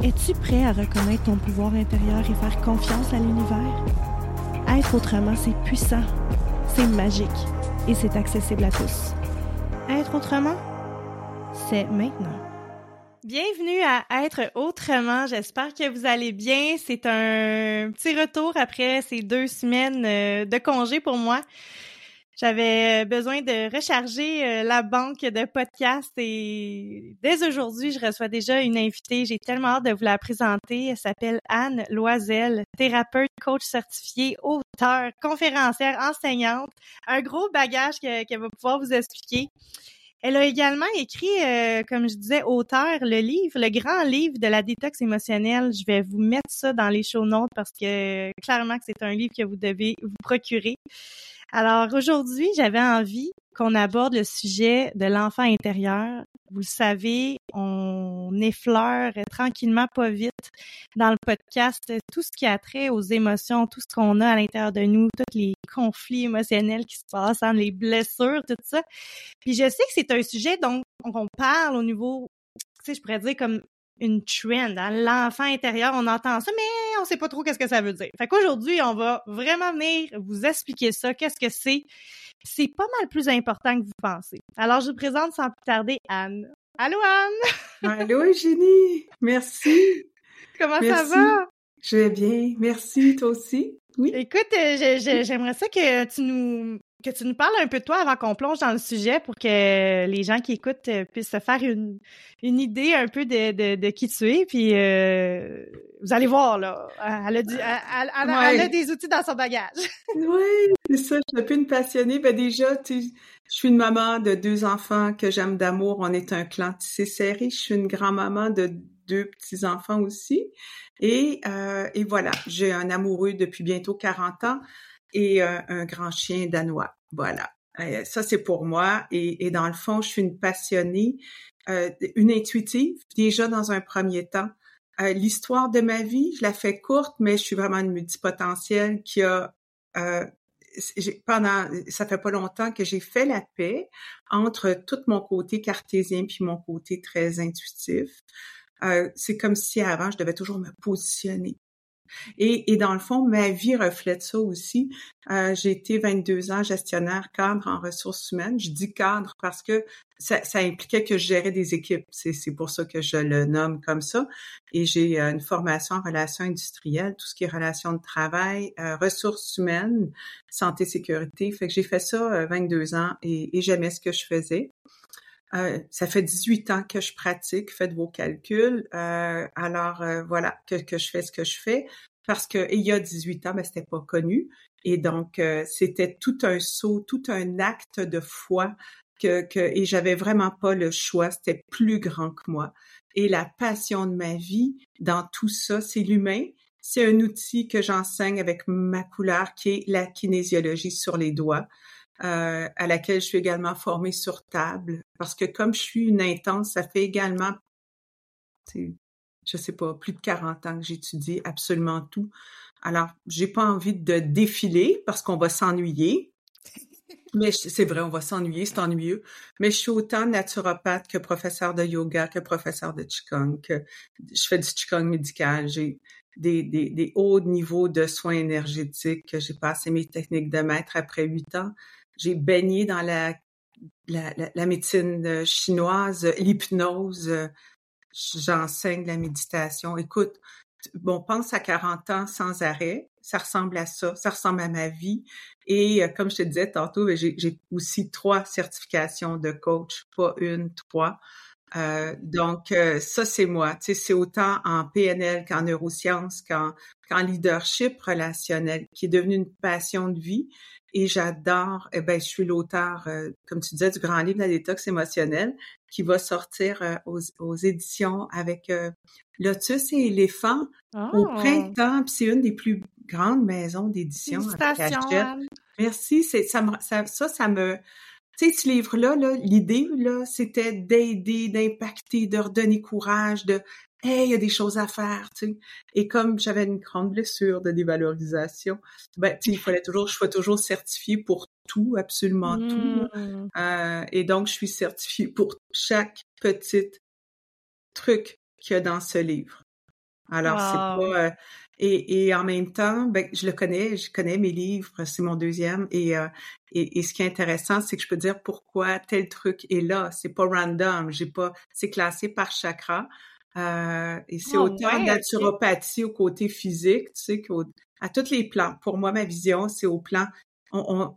Es-tu prêt à reconnaître ton pouvoir intérieur et faire confiance à l'univers? Être autrement, c'est puissant, c'est magique et c'est accessible à tous. Être autrement, c'est maintenant. Bienvenue à Être autrement. J'espère que vous allez bien. C'est un petit retour après ces deux semaines euh, de congé pour moi. J'avais besoin de recharger euh, la banque de podcasts et dès aujourd'hui, je reçois déjà une invitée. J'ai tellement hâte de vous la présenter. Elle s'appelle Anne Loisel, thérapeute, coach certifié, auteur, conférencière, enseignante. Un gros bagage qu'elle va pouvoir vous expliquer. Elle a également écrit, euh, comme je disais, auteur, le livre, le grand livre de la détox émotionnelle. Je vais vous mettre ça dans les show notes parce que clairement que c'est un livre que vous devez vous procurer. Alors aujourd'hui, j'avais envie qu'on aborde le sujet de l'enfant intérieur. Vous le savez, on effleure tranquillement, pas vite, dans le podcast, tout ce qui a trait aux émotions, tout ce qu'on a à l'intérieur de nous, tous les conflits émotionnels qui se passent, hein, les blessures, tout ça. Puis je sais que c'est un sujet dont on parle au niveau, tu sais, je pourrais dire comme une trend, hein, l'enfant intérieur, on entend ça, mais on sait pas trop qu'est-ce que ça veut dire. Fait qu'aujourd'hui, on va vraiment venir vous expliquer ça, qu'est-ce que c'est. C'est pas mal plus important que vous pensez. Alors, je vous présente sans plus tarder Anne. Allô, Anne! Allô, Eugénie! Merci! Comment ça va? Je vais bien. Merci, toi aussi. Oui. Écoute, euh, j'aimerais ça que tu nous que tu nous parles un peu de toi avant qu'on plonge dans le sujet pour que les gens qui écoutent euh, puissent se faire une, une idée un peu de, de, de qui tu es. Puis euh, vous allez voir, là, elle a, du, elle, elle, a des outils dans son bagage. oui, c'est ça, je suis un peu une passionnée. Ben déjà, tu, je suis une maman de deux enfants que j'aime d'amour. On est un clan tissé serré. Je suis une grand-maman de deux petits-enfants aussi. Et, euh, et voilà, j'ai un amoureux depuis bientôt 40 ans et un, grand chien danois. Voilà. Euh, ça, c'est pour moi. Et, et, dans le fond, je suis une passionnée, euh, une intuitive, déjà dans un premier temps. Euh, L'histoire de ma vie, je la fais courte, mais je suis vraiment une multipotentielle qui a euh, pendant ça fait pas longtemps que j'ai fait la paix entre tout mon côté cartésien puis mon côté très intuitif. Euh, c'est comme si avant je devais toujours me positionner Et, et dans le fond, ma vie reflète ça aussi. Euh, j'ai été 22 ans gestionnaire cadre en ressources humaines. Je dis cadre parce que ça, ça impliquait que je gérais des équipes. C'est pour ça que je le nomme comme ça. Et j'ai euh, une formation en relations industrielles, tout ce qui est relations de travail, euh, ressources humaines, santé, sécurité. Fait que j'ai fait ça 22 ans et, et j'aimais ce que je faisais. Euh, ça fait 18 ans que je pratique, faites vos calculs. Euh, alors euh, voilà, que, je fais ce que je fais. Parce que il y a 18 ans, ben, c'était pas connu. Et donc, c'était tout un saut, tout un acte de foi que, que et j'avais vraiment pas le choix. C'était plus grand que moi. Et la passion de ma vie dans tout ça, c'est l'humain. C'est un outil que j'enseigne avec ma couleur qui est la kinésiologie sur les doigts. Euh, à laquelle je suis également formée sur table, parce que comme je suis une intense, ça fait également, je sais pas, plus de 40 ans que j'étudie absolument tout. Alors, j'ai pas envie de défiler parce qu'on va s'ennuyer. Mais c'est vrai, on va s'ennuyer, c'est ennuyeux. Mais je suis autant naturopathe que professeur de yoga, que professeur de Qigong, que je fais du Qigong médical. J'ai des, des, des hauts niveaux de soins énergétiques. J'ai passé mes techniques de maître après huit ans j'ai baigné dans la, la, médecine euh, chinoise, l'hypnose, euh, j'enseigne la méditation. Écoute, bon, pense à 40 ans sans arrêt, ça ressemble à ça, ça ressemble à ma vie. Et euh, comme je te disais tantôt, ben, j'ai aussi trois certifications de coach, pas une, trois. Euh, donc, ça, c'est moi. C'est autant en PNL qu'en neurosciences, qu'en leadership relationnel, qui est devenu une passion de vie. Et j'adore, eh ben, je suis l'auteur, euh, comme tu disais, du grand livre de la détox émotionnelle qui va sortir euh, aux, éditions avec euh, Lotus et Éléphant au oh! printemps. c'est une des plus grandes maisons d'édition. Merci. C'est, ça, ça, ça, ça me... Tu sais, ce livre-là, -là, l'idée, là, c'était d'aider, d'impacter, de redonner courage, de hey, il y a des choses à faire, tu sais. Et comme j'avais une grande blessure de dévalorisation, ben, tu sais, il fallait toujours, je sois toujours certifiée pour tout, absolument tout. Mmh. Euh, et donc, je suis certifiée pour chaque petit truc qu'il y a dans ce livre. Alors, c'est pas... Euh, et, et, en même temps, ben, je le connais, je connais mes livres, c'est mon deuxième. Et, euh, et, et, ce qui est intéressant, c'est que je peux dire pourquoi tel truc est là. C'est pas random. J'ai pas, c'est classé par chakra. Euh, et c'est oh, autant de naturopathie au côté physique, tu sais, à tous les plans. Pour moi, ma vision, c'est au plan, on,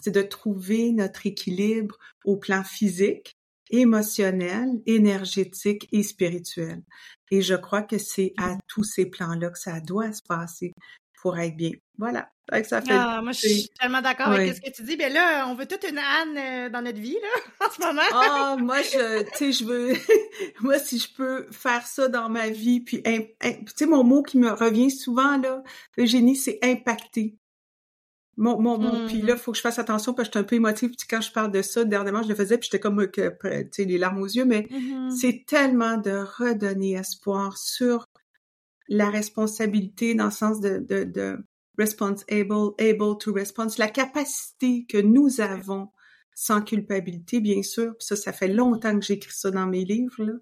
c'est de trouver notre équilibre au plan physique, émotionnel, énergétique et spirituel. Et je crois que c'est à tous ces plans-là que ça doit se passer pour être bien. Voilà. Ça fait ah, moi, je suis tellement d'accord avec ce que tu dis. Mais là, on veut toute une Anne euh, dans notre vie, là, en ce moment. Ah, moi, je, tu sais, je veux, moi, si je peux faire ça dans ma vie, puis, tu sais, mon mot qui me revient souvent, là, Eugénie, c'est impacter. Mon, mon, mon, puis là, il mmh. faut que je fasse attention parce que je suis un peu émotive. Puis quand je parle de ça, dernièrement, je le faisais, puis j'étais comme, tu sais, les larmes aux yeux, mais mmh c'est tellement de redonner espoir sur la responsabilité dans le sens de, de, de response able, able to response, la capacité que nous avons sans culpabilité, bien sûr. ça, ça fait longtemps que j'écris ça dans mes livres, là,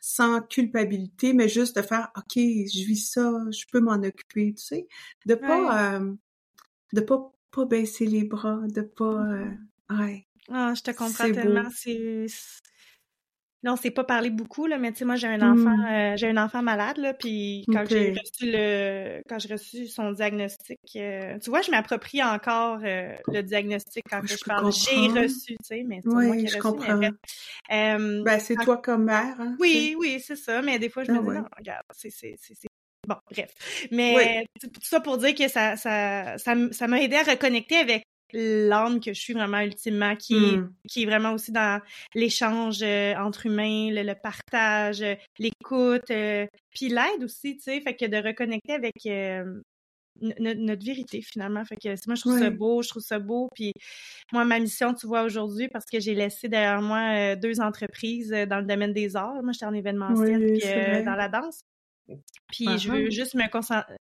sans culpabilité, mais juste de faire, OK, je vis ça, je peux m'en occuper, tu sais, de pas, euh, de pas, pas baisser les bras, de pas, euh, ouais. Ah, je te comprends tellement. C'est non, c'est pas parlé beaucoup là, mais tu sais moi j'ai un enfant, mmh. euh, j'ai un enfant malade là, puis quand j'ai reçu le, quand j'ai reçu son diagnostic, euh, tu vois, je m'approprie encore euh, le diagnostic quand je, parle. J'ai reçu, tu sais, mais c'est oui, moi qui je reçu, comprends. ben c'est toi comme mère. Hein, oui, oui, c'est ça. Mais des fois je me ah dis non, regarde, c'est c'est c'est Bon, bref. Mais tout ça pour dire que ça, ça, ça, ça m'a aidé à reconnecter avec l'âme que je suis vraiment ultimement, qui, est, mmh. qui est vraiment aussi dans l'échange euh, entre humains, le, partage, euh, l'écoute, euh, puis l'aide aussi, tu sais, fait que de reconnecter avec notre vérité finalement. Fait que moi, je trouve ça beau, je trouve ça beau. Puis moi, ma mission, tu vois, aujourd'hui, parce que j'ai laissé derrière moi deux entreprises dans le domaine des arts. Moi, j'étais en événementiel puis dans la danse. Puis je veux juste me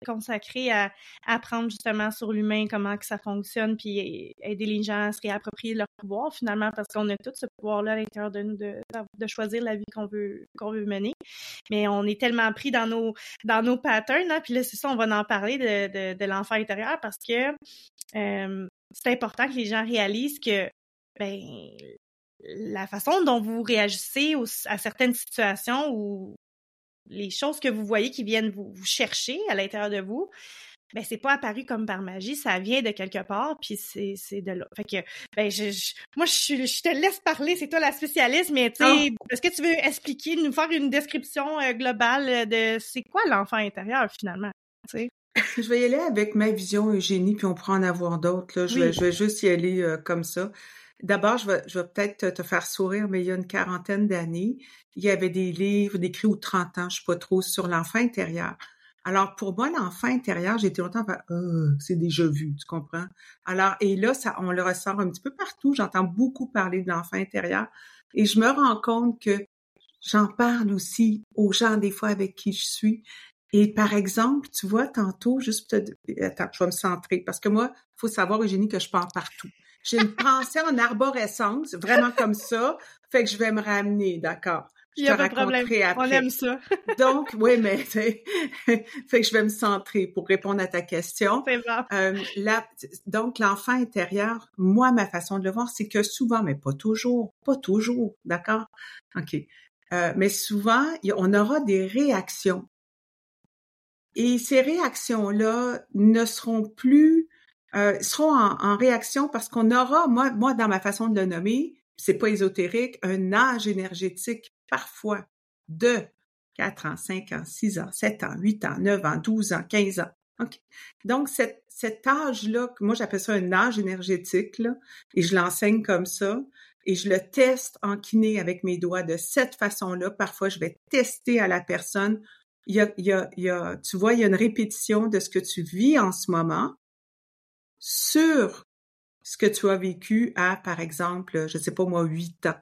consacrer à apprendre justement sur l'humain, comment que ça fonctionne, puis aider les gens à se réapproprier leur pouvoir finalement, parce qu'on a tout ce pouvoir-là à l'intérieur de nous de, de, choisir la vie qu'on veut qu'on veut mener. Mais on est tellement pris dans nos dans nos patterns, hein, puis là c'est ça, on va en parler de, de, de l'enfant intérieur parce que euh, c'est important que les gens réalisent que ben la façon dont vous réagissez à certaines situations ou les choses que vous voyez qui viennent vous, chercher à l'intérieur de vous, ben c'est pas apparu comme par magie, ça vient de quelque part, puis c'est, de là. Fait que, ben je, moi je, je, te laisse parler, c'est toi la spécialiste, mais tu sais, oh. est-ce que tu veux expliquer, nous faire une description euh, globale de c'est quoi l'enfant intérieur finalement, Je vais y aller avec ma vision Eugénie, puis on pourra en avoir d'autres. Je, vais, je vais juste y aller euh, comme ça. D'abord, je vais, peut-être te faire sourire, mais il y a une quarantaine d'années, il y avait des livres d'écrits ou 30 ans, je sais pas trop, sur l'enfant intérieur. Alors, pour moi, l'enfant intérieur, j'ai été longtemps oh, c'est déjà vu, tu comprends? Alors, et là, ça, on le ressort un petit peu partout. J'entends beaucoup parler de l'enfant intérieur. Et je me rends compte que j'en parle aussi aux gens, des fois, avec qui je suis. Et par exemple, tu vois, tantôt, juste te... Attends, je vais me centrer. Parce que moi, il faut savoir, Eugénie, que je pars partout. J'ai une pensée en arborescence, vraiment comme ça. Fait que je vais me ramener, d'accord? Je Il y a pas de problème. Après. On aime ça. Donc, oui, mais fait que je vais me centrer pour répondre à ta question. C'est euh, donc, l'enfant intérieur, moi, ma façon de le voir, c'est que souvent, mais pas toujours, pas toujours, d'accord? OK. Euh, mais souvent, on aura des réactions. Et ces réactions-là ne seront plus euh, seront en, réaction parce qu'on aura, moi, moi, dans ma façon de le nommer, c'est pas ésotérique, un âge énergétique parfois de 4 ans, 5 ans, 6 ans, 7 ans, 8 ans, 9 ans, 12 ans, 15 ans. OK. Donc, cet, cet âge-là, moi j'appelle ça un âge énergétique, là, et je l'enseigne comme ça, et je le teste en kiné avec mes doigts de cette façon-là. Parfois, je vais tester à la personne. Il y a, il y a, il y a, tu vois, il y a une répétition de ce que tu vis en ce moment, sur ce que tu as vécu à, par exemple, je sais pas moi, huit ans.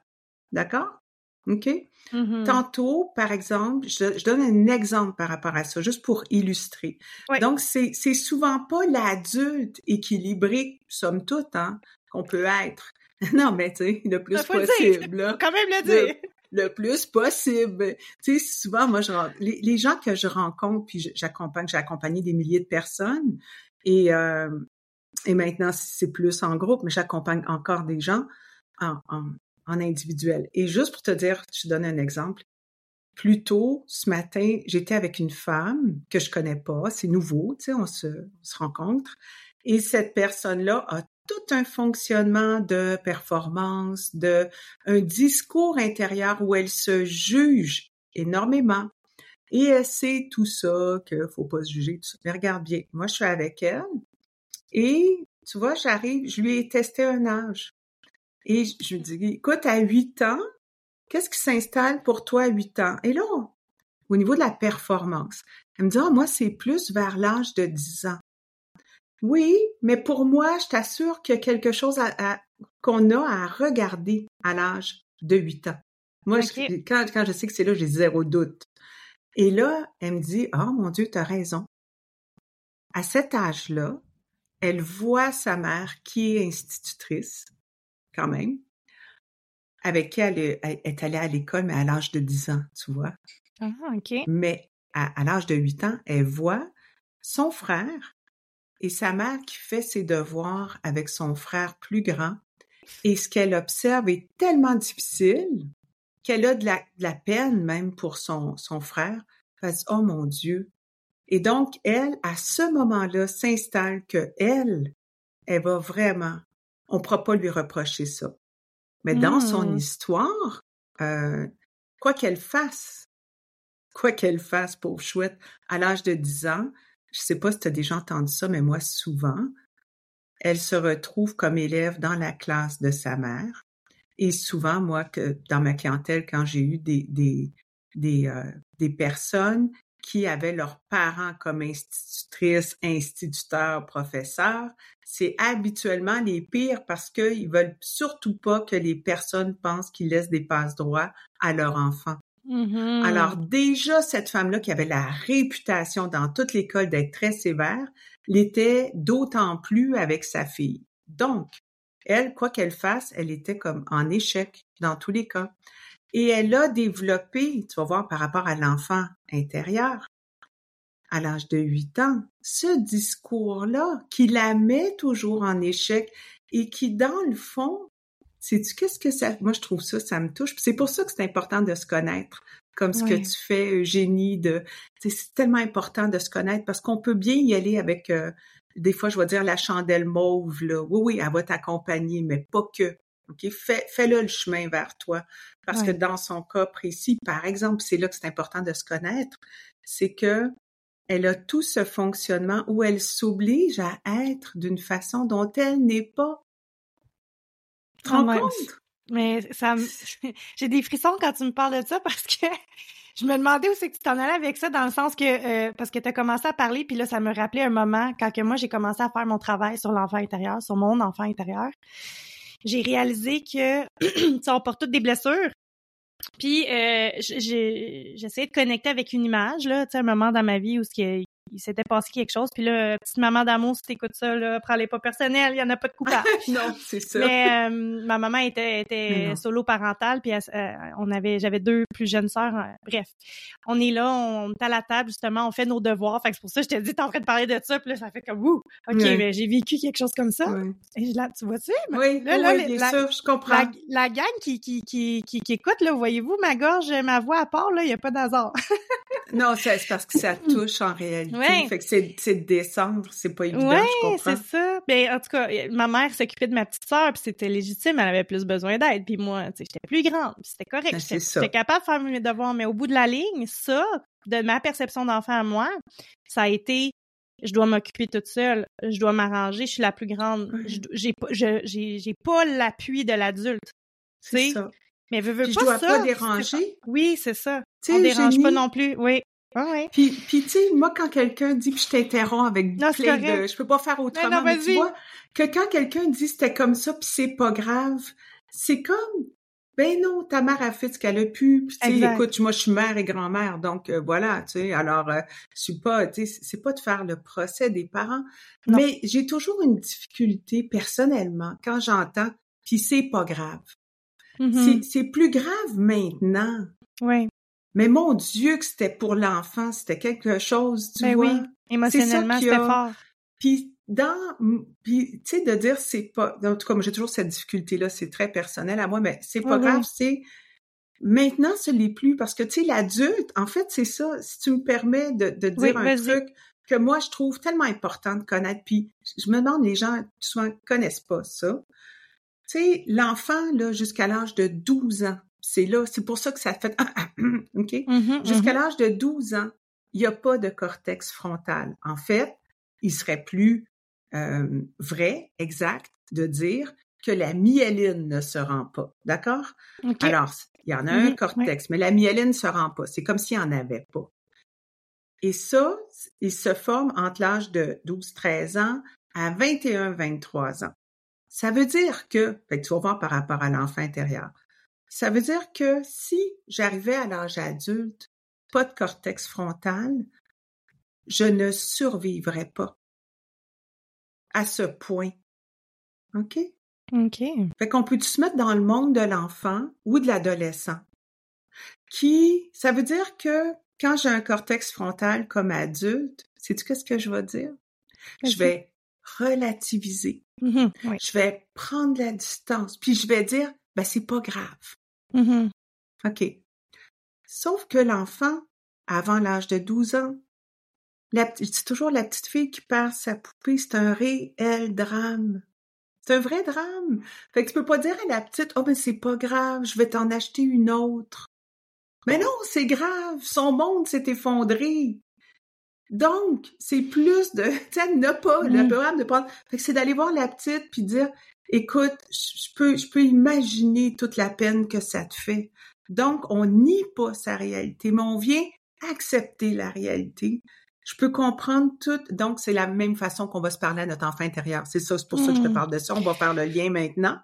D'accord? OK? Mm-hmm. Tantôt, par exemple, je, donne un exemple par rapport à ça, juste pour illustrer. Donc, c'est, souvent pas l'adulte équilibré, somme toute, hein, qu'on peut être. non, mais tu sais, le plus possible. Là, quand même le dire. Le, plus possible. Tu sais, souvent, moi, je, les, les, gens que je rencontre, puis j'accompagne, j'ai accompagné des milliers de personnes, et euh, et maintenant, c'est plus en groupe, mais j'accompagne encore des gens en, individuel. Et juste pour te dire, je te donne un exemple. Plus tôt, ce matin, j'étais avec une femme que je connais pas, c'est nouveau, tu sais, on se, on se rencontre. Et cette personne-là a tout un fonctionnement de performance, de un discours intérieur où elle se juge énormément. Et elle sait tout ça, qu'il faut pas se juger, tout ça. Mais regarde bien, moi je suis avec elle, et tu vois, j'arrive, je lui ai testé un âge. Et je lui dis, écoute, à 8 ans, qu'est-ce qui s'installe pour toi à 8 ans? Et là, au niveau de la performance, elle me dit, ah, moi, c'est plus vers l'âge de 10 ans. Oui, mais pour moi, je t'assure qu'il y a quelque chose à, qu'on a à regarder à l'âge de 8 ans. Moi, quand, quand je sais que c'est là, j'ai zéro doute. Et là, elle me dit, oh mon Dieu, tu as raison. À cet âge-là, elle voit sa mère qui est institutrice, quand même, avec qui elle est, allée à l'école, mais à l'âge de 10 ans, tu vois. Ah, OK. Mais à, l'âge de 8 ans, elle voit son frère et sa mère qui fait ses devoirs avec son frère plus grand. Et ce qu'elle observe est tellement difficile qu'elle a de la, peine même pour son, son frère. Elle dit, oh mon Dieu, et donc, elle, à ce moment-là, s'installe que elle, elle va vraiment, on ne pourra pas lui reprocher ça. Mais dans son mmh. histoire, euh, quoi qu'elle fasse, quoi qu'elle fasse, pauvre chouette, à l'âge de 10 ans, je sais pas si tu as déjà entendu ça, mais moi, souvent, elle se retrouve comme élève dans la classe de sa mère. Et souvent, moi, que dans ma clientèle, quand j'ai eu des, des, des, euh, des personnes qui avaient leurs parents comme institutrices, instituteurs, professeurs, c'est habituellement les pires parce qu'ils veulent surtout pas que les personnes pensent qu'ils laissent des passe droits à leurs enfants. Mm-hmm. Alors déjà, cette femme-là qui avait la réputation dans toute l'école d'être très sévère, l'était d'autant plus avec sa fille. Donc, elle, quoi qu'elle fasse, elle était comme en échec dans tous les cas. Et elle a développé, tu vas voir par rapport à l'enfant intérieur, à l'âge de 8 ans, ce discours-là qui la met toujours en échec et qui, dans le fond, sais-tu qu'est-ce que ça... Moi, je trouve ça, ça me touche. C'est pour ça que c'est important de se connaître, comme ce que tu fais, Eugénie, de... C'est tellement important de se connaître parce qu'on peut bien y aller avec, euh, des fois, je vais dire la chandelle mauve, là. Oui, oui, elle va t'accompagner, mais pas que. OK? Fais, fais-le le chemin vers toi. Parce que dans son cas précis, par exemple, c'est là que c'est important de se connaître, c'est que elle a tout ce fonctionnement où elle s'oblige à être d'une façon dont elle n'est pas. Tu rends compte? Mais ça j'ai des frissons quand tu me parles de ça parce que je me demandais où c'est que tu t'en allais avec ça dans le sens que euh, parce que tu as commencé à parler puis là ça me rappelait un moment quand que moi j'ai commencé à faire mon travail sur l'enfant intérieur, sur mon enfant intérieur. J'ai réalisé que ça on porte toutes des blessures. Puis euh, j'essayais de connecter avec une image là, tu sais, un moment dans ma vie où ce qui il s'était passé quelque chose. Puis là, petite maman d'amour, si t'écoutes ça, là, prends-les pas personnel, il y en a pas de coupable. non, c'est ça. Mais euh, ma maman était, était solo parentale, puis euh, on avait, j'avais deux plus jeunes sœurs. Euh, bref, on est là, on est à la table justement, on fait nos devoirs. Fait que c'est pour ça que je t'ai dit, t'es en train de parler de ça, puis là, ça fait comme ouh, ok, mais j'ai vécu quelque chose comme ça. Et là, tu vois-tu? Oui, là, là, bien la, sûr, je comprends. La, gang qui, qui, qui, qui, qui écoute, là, voyez-vous, ma gorge, ma voix à part, là, il y a pas d'hasard. non, c'est parce que ça touche en réalité. Fait que c'est, c'est de descendre, c'est pas évident, je comprends. c'est ça. Ben, en tout cas, ma mère s'occupait de ma petite sœur, puis c'était légitime, elle avait plus besoin d'aide. Puis moi, tu sais, j'étais plus grande, c'était correct. Ben, j'étais, capable de faire mes devoirs, mais au bout de la ligne, ça, de ma perception d'enfant à moi, ça a été je dois m'occuper toute seule, je dois m'arranger, je suis la plus grande, j'ai pas j'ai, pas l'appui de l'adulte. C'est ça. Mais veux, veux pas je dois pas déranger. Oui, c'est ça. On dérange pas non plus. Oui. Ah ouais. Puis, puis tu sais, moi, quand quelqu'un dit, puis je t'interromps avec non, plein de... Je peux pas faire autrement, mais, tu vois, que quand quelqu'un dit c'était comme ça, puis c'est pas grave, c'est comme... Ben non, ta mère a fait ce qu'elle a pu. Puis, tu sais, écoute, moi, je suis mère et grand-mère, donc euh, voilà, tu sais. Alors, euh, je suis pas, tu sais, c'est pas de faire le procès des parents, mais j'ai toujours une difficulté personnellement quand j'entends, puis c'est pas grave. Mm-hmm. C'est plus grave maintenant. Oui. Mais mon Dieu que c'était pour l'enfant, c'était quelque chose, tu ben vois. Oui, émotionnellement, c'était fort. Puis dans, puis tu sais, de dire c'est pas, en tout cas, j'ai toujours cette difficulté-là, c'est très personnel à moi, mais c'est pas grave, c'est maintenant ce n'est plus parce que tu sais, l'adulte, en fait, c'est ça. Si tu me permets de, de dire un truc que moi je trouve tellement important de connaître, puis je me demande les gens souvent connaissent pas ça. Tu sais, l'enfant là jusqu'à l'âge de 12 ans, c'est là, c'est pour ça que ça fait OK? Mm-hmm, Jusqu'à mm-hmm. l'âge de 12 ans, il n'y a pas de cortex frontal. En fait, il serait plus euh, vrai, exact, de dire que la myéline ne se rend pas. D'accord? Alors, il y en a un Mm-hmm, cortex, mais la myéline ne se rend pas. C'est comme s'il n'y en avait pas. Et ça, il se forme entre l'âge de 12-13 ans à 21-23 ans. Ça veut dire que, fait que tu vas voir par rapport à l'enfant intérieur, ça veut dire que si j'arrivais à l'âge adulte, pas de cortex frontal, je ne survivrais pas à ce point. OK? OK. Fait qu'on peut se mettre dans le monde de l'enfant ou de l'adolescent? Qui, ça veut dire que quand j'ai un cortex frontal comme adulte, sais-tu qu'est-ce que je vais dire? Je vais relativiser. Mm-hmm, oui. Je vais prendre la distance, puis je vais dire, ben c'est pas grave. Mm-hmm. OK. Sauf que l'enfant, avant l'âge de 12 ans, c'est toujours la petite fille qui perd sa poupée, c'est un réel drame. C'est un vrai drame. Fait que tu peux pas dire à la petite, oh, mais c'est pas grave, je vais t'en acheter une autre. Mais non, c'est grave, son monde s'est effondré. Donc, c'est plus de, tu sais, ne pas, le programme de prendre, fait que c'est d'aller voir la petite puis dire, écoute, je peux, je peux imaginer toute la peine que ça te fait. Donc, on nie pas sa réalité, mais on vient accepter la réalité. Je peux comprendre tout. Donc, c'est la même façon qu'on va se parler à notre enfant intérieur. C'est ça, c'est pour ça que je te parle de ça. On va faire le lien maintenant.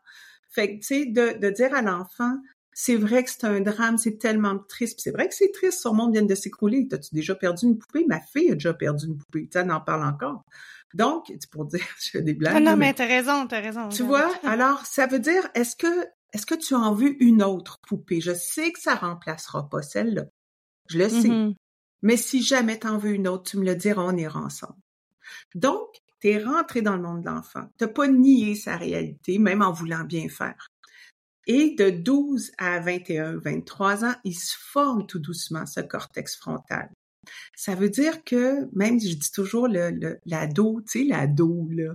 Fait que, tu sais, de, de dire à l'enfant, c'est vrai que c'est un drame, c'est tellement triste. C'est vrai que c'est triste, son monde vient de s'écrouler. T'as-tu déjà perdu une poupée? Ma fille a déjà perdu une poupée. Tu en parle encore. Donc, c'est pour dire, je fais des blagues. Ah non, mais, t'as raison, t'as raison. Tu vois, alors, ça veut dire, est-ce que, est-ce que tu as en veux une autre poupée? Je sais que ça remplacera pas celle-là. Je le sais. Mm-hmm. Mais si jamais t'en veux une autre, tu me le diras, on ira ensemble. Donc, t'es rentré dans le monde de l'enfant. T'as pas nié sa réalité, même en voulant bien faire. Et de 12 à 21, 23 ans, il se forme tout doucement ce cortex frontal. Ça veut dire que, même je dis toujours le, l'ado, tu sais, l'ado, là,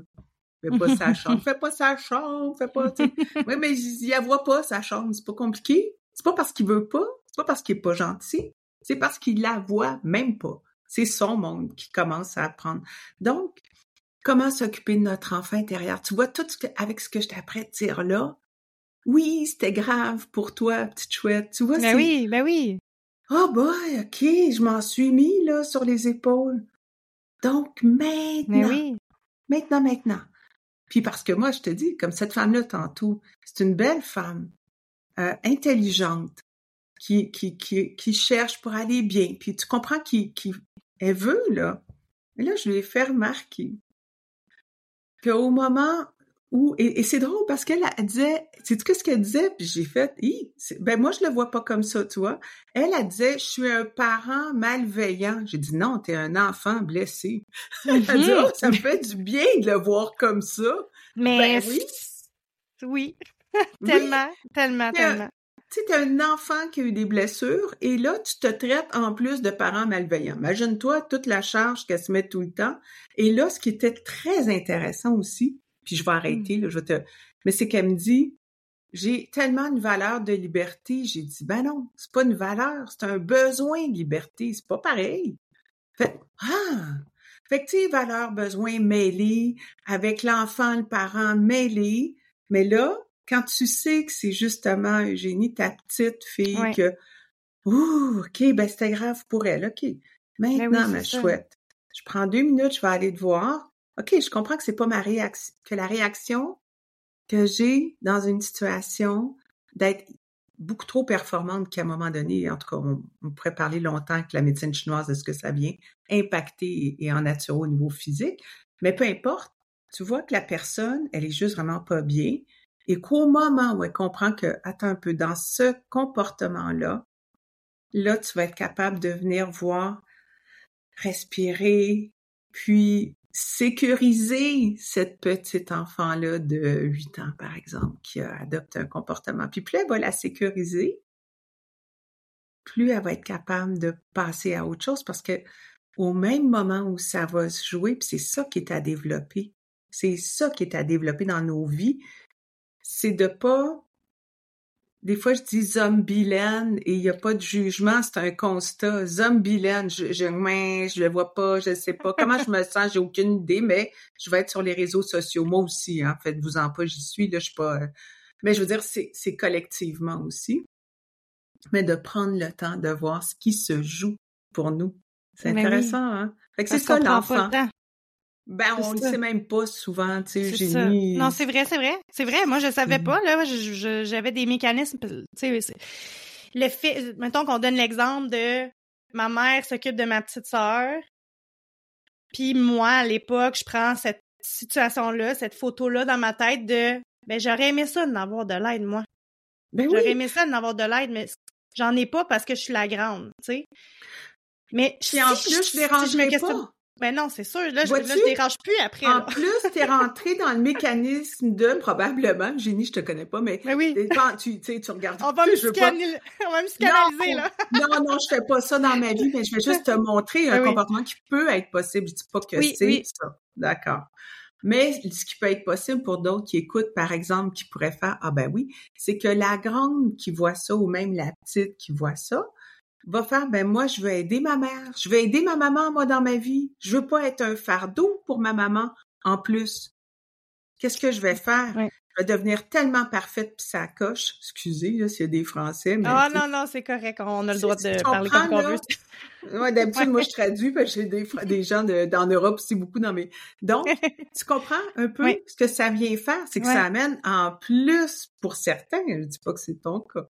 fais pas sa chambre, fais pas sa chambre, fais pas, oui, mais il y voit pas sa chambre, c'est pas compliqué. C'est pas parce qu'il veut pas, c'est pas parce qu'il est pas gentil, c'est parce qu'il la voit même pas. C'est son monde qui commence à apprendre. Donc, comment s'occuper de notre enfant intérieur? Tu vois, tout ce que, avec ce que je t'apprête de dire là, oui, c'était grave pour toi, petite chouette. Tu vois, ben oui, ben oui. Oh boy, ok, je m'en suis mis là sur les épaules. Donc maintenant, oui. maintenant, maintenant. Puis parce que moi, je te dis, comme cette femme-là tantôt, c'est une belle femme, euh, intelligente, qui, qui, qui, qui cherche pour aller bien. Puis tu comprends qu'elle qui, elle veut, là. Mais là, je lui ai fait remarquer qu'au moment et, c'est drôle parce qu'elle disait, c'est tu ce qu'elle disait? Puis j'ai fait, ben moi je le vois pas comme ça, tu vois. Elle, elle disait, je suis un parent malveillant. J'ai dit non, t'es un enfant blessé. elle dit, oh, ça me fait du bien de le voir comme ça. Mais ben oui, oui, tellement, tellement, tellement. Tu sais, un enfant qui a eu des blessures et là, tu te traites en plus de parents malveillants. Imagine-toi toute la charge qu'elle se met tout le temps. Et là, ce qui était très intéressant aussi, puis je vais arrêter, là, je vais te... Mais c'est qu'elle me dit, j'ai tellement une valeur de liberté. J'ai dit, ben non, c'est pas une valeur, c'est un besoin de liberté, c'est pas pareil. Fait, ah! Fait que, tu sais, valeur, besoin mêlés, avec l'enfant, le parent mêlé. Mais là, quand tu sais que c'est justement Eugénie, ta petite fille, que, ouh, OK, ben c'était grave pour elle, OK. Ben Maintenant, ma chouette, je prends deux minutes, je vais aller te voir. OK, je comprends que c'est pas ma réaction, que la réaction que j'ai dans une situation d'être beaucoup trop performante qu'à un moment donné, en tout cas, on, pourrait parler longtemps que la médecine chinoise de ce que ça vient impacter et, en nature au niveau physique, mais peu importe, tu vois que la personne, elle est juste vraiment pas bien et qu'au moment où elle comprend que, attends un peu, dans ce comportement-là, là, tu vas être capable de venir voir, respirer, puis sécuriser cette petite enfant-là de 8 ans, par exemple, qui a adopté un comportement. Puis plus elle va la sécuriser, plus elle va être capable de passer à autre chose parce que au même moment où ça va se jouer, puis c'est ça qui est à développer. C'est ça qui est à développer dans nos vies. C'est de pas des fois, je dis zombie-laine et il n'y a pas de jugement, c'est un constat. Zombie-laine, je, je, je le vois pas, je sais pas. Comment je me sens, j'ai aucune idée, mais je vais être sur les réseaux sociaux. Moi aussi, en hein, faites-vous en pas, j'y suis, là, je suis pas... Euh, mais je veux dire, c'est collectivement aussi. Mais de prendre le temps de voir ce qui se joue pour nous. C'est intéressant, hein? Fait que c'est ça l'enfant. Ben, on ne sait même pas souvent, tu sais. Non, c'est vrai, c'est vrai. C'est vrai, moi, je savais pas, là. J'avais des mécanismes, tu sais, le fait, mettons qu'on donne l'exemple de ma mère s'occupe de ma petite sœur, puis moi, à l'époque, je prends cette situation-là, cette photo-là dans ma tête de, ben, j'aurais aimé ça d'en avoir de l'aide, moi. Ben j'aurais aimé ça d'en avoir de l'aide, mais j'en ai pas parce que je suis la grande, tu sais. Mais si en plus, je dérangerais pas. Ben non, c'est sûr. Là, je, là, je dérange plus après. En plus, t'es rentré dans le mécanisme de probablement, Génie, je te connais pas, mais, mais oui. tu, tu, tu regardes. On va, me scanner, on va me scanaliser, là. non, non, je fais pas ça dans ma vie, mais je vais juste te montrer un ben comportement qui peut être possible. Je dis pas que c'est ça. D'accord. Mais ce qui peut être possible pour d'autres qui écoutent, par exemple, qui pourraient faire, ah ben oui, c'est que la grande qui voit ça ou même la petite qui voit ça, va faire, ben moi, je veux aider ma mère, je veux aider ma maman, moi, dans ma vie. Je veux pas être un fardeau pour ma maman en plus. Qu'est-ce que je vais faire? Je vais devenir tellement parfaite puis ça coche. Excusez, là, s'il y a des Français. Mais, ah non, non, c'est correct. On a le droit de parler comme on veut. ouais, d'habitude, moi, je traduis parce que j'ai des, des gens de, dans Europe aussi beaucoup dans mes... Donc, tu comprends un peu ce que ça vient faire? C'est que ça amène en plus, pour certains, je dis pas que c'est ton cas,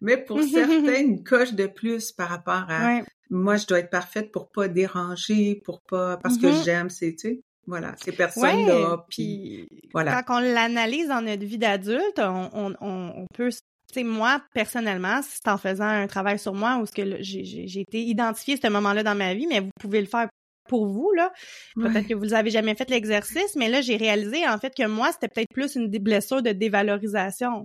Mais pour certains, une coche de plus par rapport à moi, je dois être parfaite pour pas déranger, pour pas parce que mm-hmm. j'aime, c'est tu sais. Voilà, ces personnes-là. puis, voilà. Quand on l'analyse dans notre vie d'adulte, on, on, on, peut sais, moi, personnellement, c'est en faisant un travail sur moi où j'ai été identifié ce moment-là dans ma vie, mais vous pouvez le faire pour vous, là. Peut-être que vous n'avez jamais fait l'exercice, mais là, j'ai réalisé, en fait, que moi, c'était peut-être plus une blessure de dévalorisation.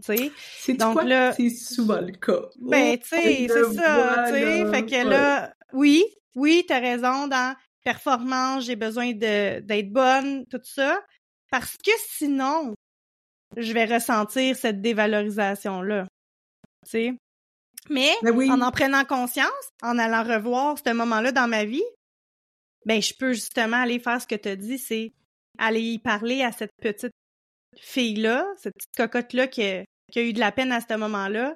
C'est Donc là. C'est souvent le cas? Ben, tu sais, c'est ça, tu sais. Fait que là, oui, oui, t'as raison dans performance, j'ai besoin d'être bonne, tout ça. Parce que sinon, je vais ressentir cette dévalorisation-là. Tu sais? Mais ben en en prenant conscience, en allant revoir ce moment-là dans ma vie, ben je peux justement aller faire ce que tu as dit, c'est aller y parler à cette petite fille-là, cette petite cocotte-là qui, a eu de la peine à ce moment-là,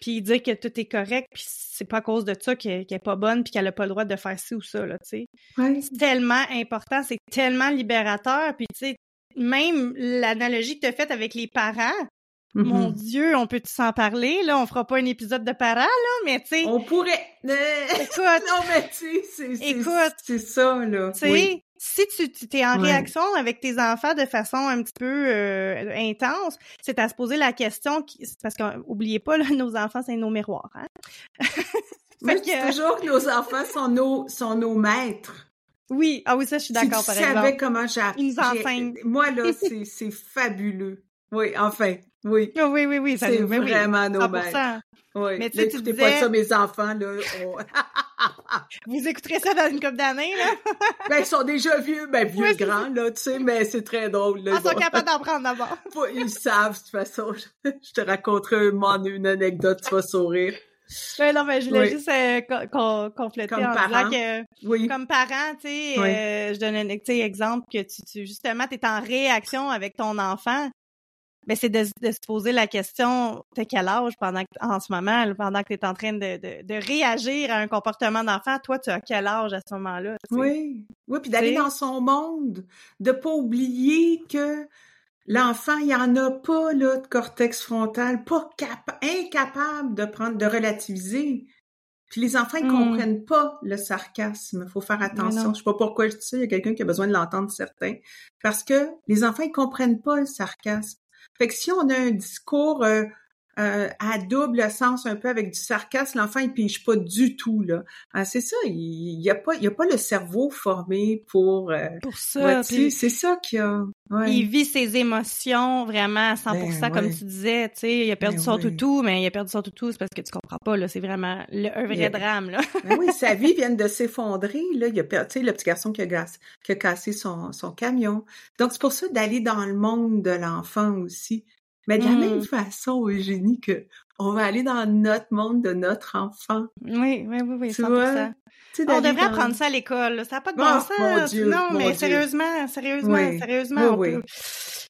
puis dire que tout est correct, puis c'est pas à cause de ça qu'elle est pas bonne, puis qu'elle a pas le droit de faire ci ou ça, là, tu sais. C'est tellement important, c'est tellement libérateur, puis tu sais, même l'analogie que tu as faite avec les parents, mon mm-hmm. Dieu, on peut s'en parler, là? On fera pas un épisode de parents, là, mais tu sais. On pourrait. Écoute. non, mais tu sais, c'est. C'est ça, là. Tu sais, si tu, tu es en réaction avec tes enfants de façon un petit peu euh, intense, c'est à se poser la question, qui, parce qu'oubliez pas, là, nos enfants, c'est nos miroirs, hein? mais que... toujours que nos enfants sont nos, sont nos maîtres. Oui, ah oui, ça, je suis d'accord, par exemple. Tu savais comment j'ai... Ils nous enseignent. Moi, là, c'est fabuleux. Oui, enfin, oui. Oh, oui, oui, oui. C'est vraiment nos maîtres. Oui. Mais tu sais, tu disais... pas ça, mes enfants, là. Vous écouterez ça dans une couple d'années, là? ben, ils sont déjà vieux, ben, vieux, grands, là, tu sais, mais c'est très drôle, là. Ah, ils sont capables d'en prendre d'abord. ils savent, de toute façon. Je te raconterai une anecdote, tu vas sourire. Oui, non, mais je voulais juste euh, compléter comme en disant que, oui. comme parent, tu sais, euh, je donne un exemple que tu, tu justement, tu es en réaction avec ton enfant. Mais c'est de, de, se poser la question, t'as quel âge pendant que, en ce moment, pendant que tu es en train de, de, de, réagir à un comportement d'enfant, toi, tu as quel âge à ce moment-là? Oui, oui, puis d'aller dans son monde, de pas oublier que L'enfant, il n'y en a pas là, de cortex frontal, pas incapable de prendre, de relativiser. Puis les enfants, ils mmh. comprennent pas le sarcasme. Il faut faire attention. Je sais pas pourquoi je dis ça. Il y a quelqu'un qui a besoin de l'entendre, certains. Parce que les enfants, ils comprennent pas le sarcasme. Fait que si on a un discours euh, euh, à double sens un peu avec du sarcasme, l'enfant il pige pas du tout là. Ah, c'est ça, il y a pas il y a pas le cerveau formé pour euh, pour ça. c'est ça qu'il a. Il vit ses émotions vraiment à 100% ben comme tu disais, tu sais, il a perdu ben son toutou, mais il a perdu son toutou, c'est parce que tu comprends pas là, c'est vraiment le, un vrai drame là. ben oui, sa vie vient de s'effondrer là, il a perdu, tu sais, le petit garçon qui a, qui a cassé son, son camion. Donc c'est pour ça d'aller dans le monde de l'enfant aussi. Mais de la même mmh. façon, Eugénie, que on va aller dans notre monde de notre enfant. Oui, oui, oui, oui, 100%. on devrait apprendre ça à l'école. Ça n'a pas de bon oh, sens. non, mais sérieusement, sérieusement, sérieusement. Oui,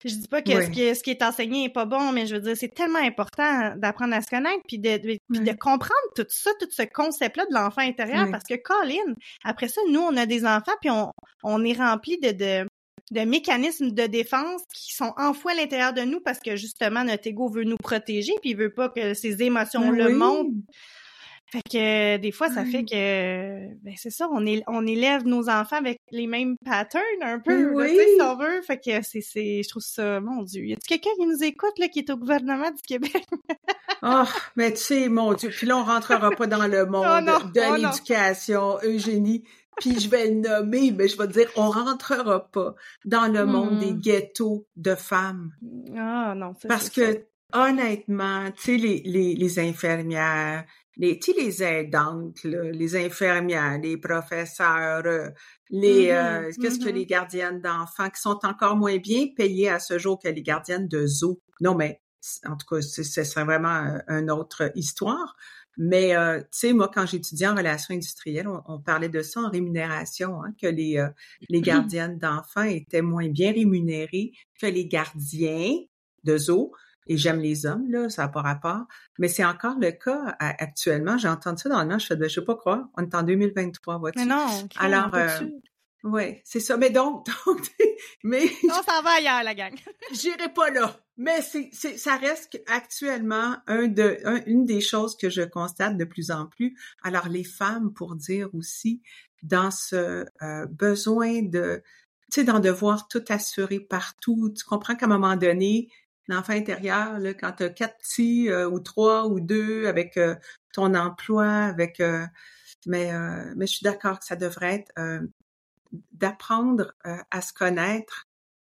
Je dis pas que ce, qui est, ce qui est enseigné est pas bon, mais je veux dire, c'est tellement important d'apprendre à se connaître puis de, puis de comprendre tout ça, tout ce concept-là de l'enfant intérieur, parce que Colin, après ça, nous, on a des enfants puis on, on est rempli de, de de mécanismes de défense qui sont enfouis à l'intérieur de nous parce que justement notre ego veut nous protéger puis il veut pas que ces émotions le ben montent. Fait que des fois ça fait que ben c'est ça on est on élève nos enfants avec les mêmes patterns un peu oui. là, si on veut. Fait que c'est c'est je trouve ça mon dieu. Y a quelqu'un qui nous écoute là qui est au gouvernement du Québec? Oh, mais tu sais mon dieu puis là on rentrera pas dans le oh monde de oh l'éducation. Eugénie puis je vais le nommer, mais je vais dire, on rentrera pas dans le monde des hmm. ghettos de femmes. Ah non, Parce que honnêtement, tu sais, les, les, les infirmières, les, tu sais, les aidantes, les infirmières, les professeurs, euh, les, mm-hmm, euh, qu'est-ce que mm-hmm. les gardiennes d'enfants qui sont encore moins bien payées à ce jour que les gardiennes de zoo? Non, mais en tout cas, ce serait vraiment euh, une autre histoire. Mais euh, tu sais, moi, quand j'étudiais en relations industrielles, on, parlait de ça en rémunération, hein, que les, euh, les gardiennes d'enfants étaient moins bien rémunérées que les gardiens de zoo. Et j'aime les hommes, là, ça n'a pas rapport. Mais c'est encore le cas actuellement. J'ai entendu ça dans le nom, je fais, ben, sais pas quoi, on est en 2023, vois-tu? Mais non. Alors, euh, Oui, c'est ça. Mais donc, donc mais on s'en va ailleurs, la gang. J'irai pas là. Mais c'est, c'est, ça reste actuellement un de, une des choses que je constate de plus en plus. Alors les femmes, pour dire aussi, dans ce euh, besoin de, tu sais, d'en devoir tout assurer partout. Tu comprends qu'à un moment donné, l'enfant intérieur, là, quand tu as quatre petits euh, ou trois ou deux avec euh, ton emploi, avec mais mais je suis d'accord que ça devrait être d'apprendre à se connaître.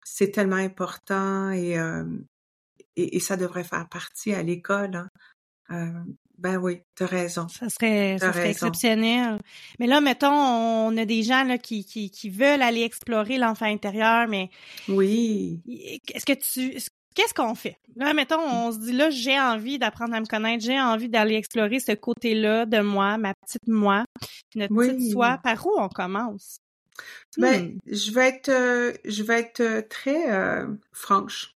C'est tellement important et, et, ça devrait faire partie à l'école. Hein. Ben oui, tu as raison. Ça serait, ça serait exceptionnel. Mais là, mettons, on a des gens là, qui, qui, qui veulent aller explorer l'enfant intérieur, mais. Oui. Est-ce que tu. Qu'est-ce qu'on fait? Là, mettons, on se dit là, j'ai envie d'apprendre à me connaître, j'ai envie d'aller explorer ce côté-là de moi, ma petite moi, notre petite soi. Par où on commence? Ben, hmm. je vais être, euh, je vais être euh, très euh, franche.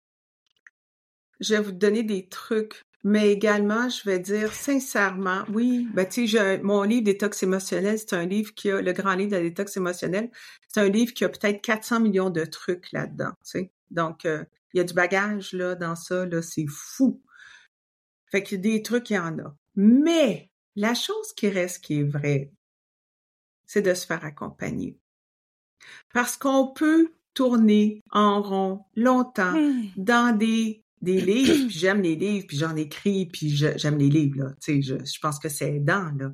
Je vais vous donner des trucs mais également, je vais dire sincèrement, oui, ben tu sais, mon livre Détox émotionnel, c'est un livre qui a, le grand livre de la détox émotionnelle, c'est un livre qui a peut-être 400 millions de trucs là-dedans, tu sais. Donc, euh, il y a du bagage là dans ça, là, c'est fou. Fait que des trucs, il y en a. Mais la chose qui reste qui est vraie, c'est de se faire accompagner. Parce qu'on peut tourner en rond longtemps mmh. dans des des livres, j'aime les livres, puis j'en écris, puis j'aime les livres, là. Tu sais, je, je pense que c'est aidant, là.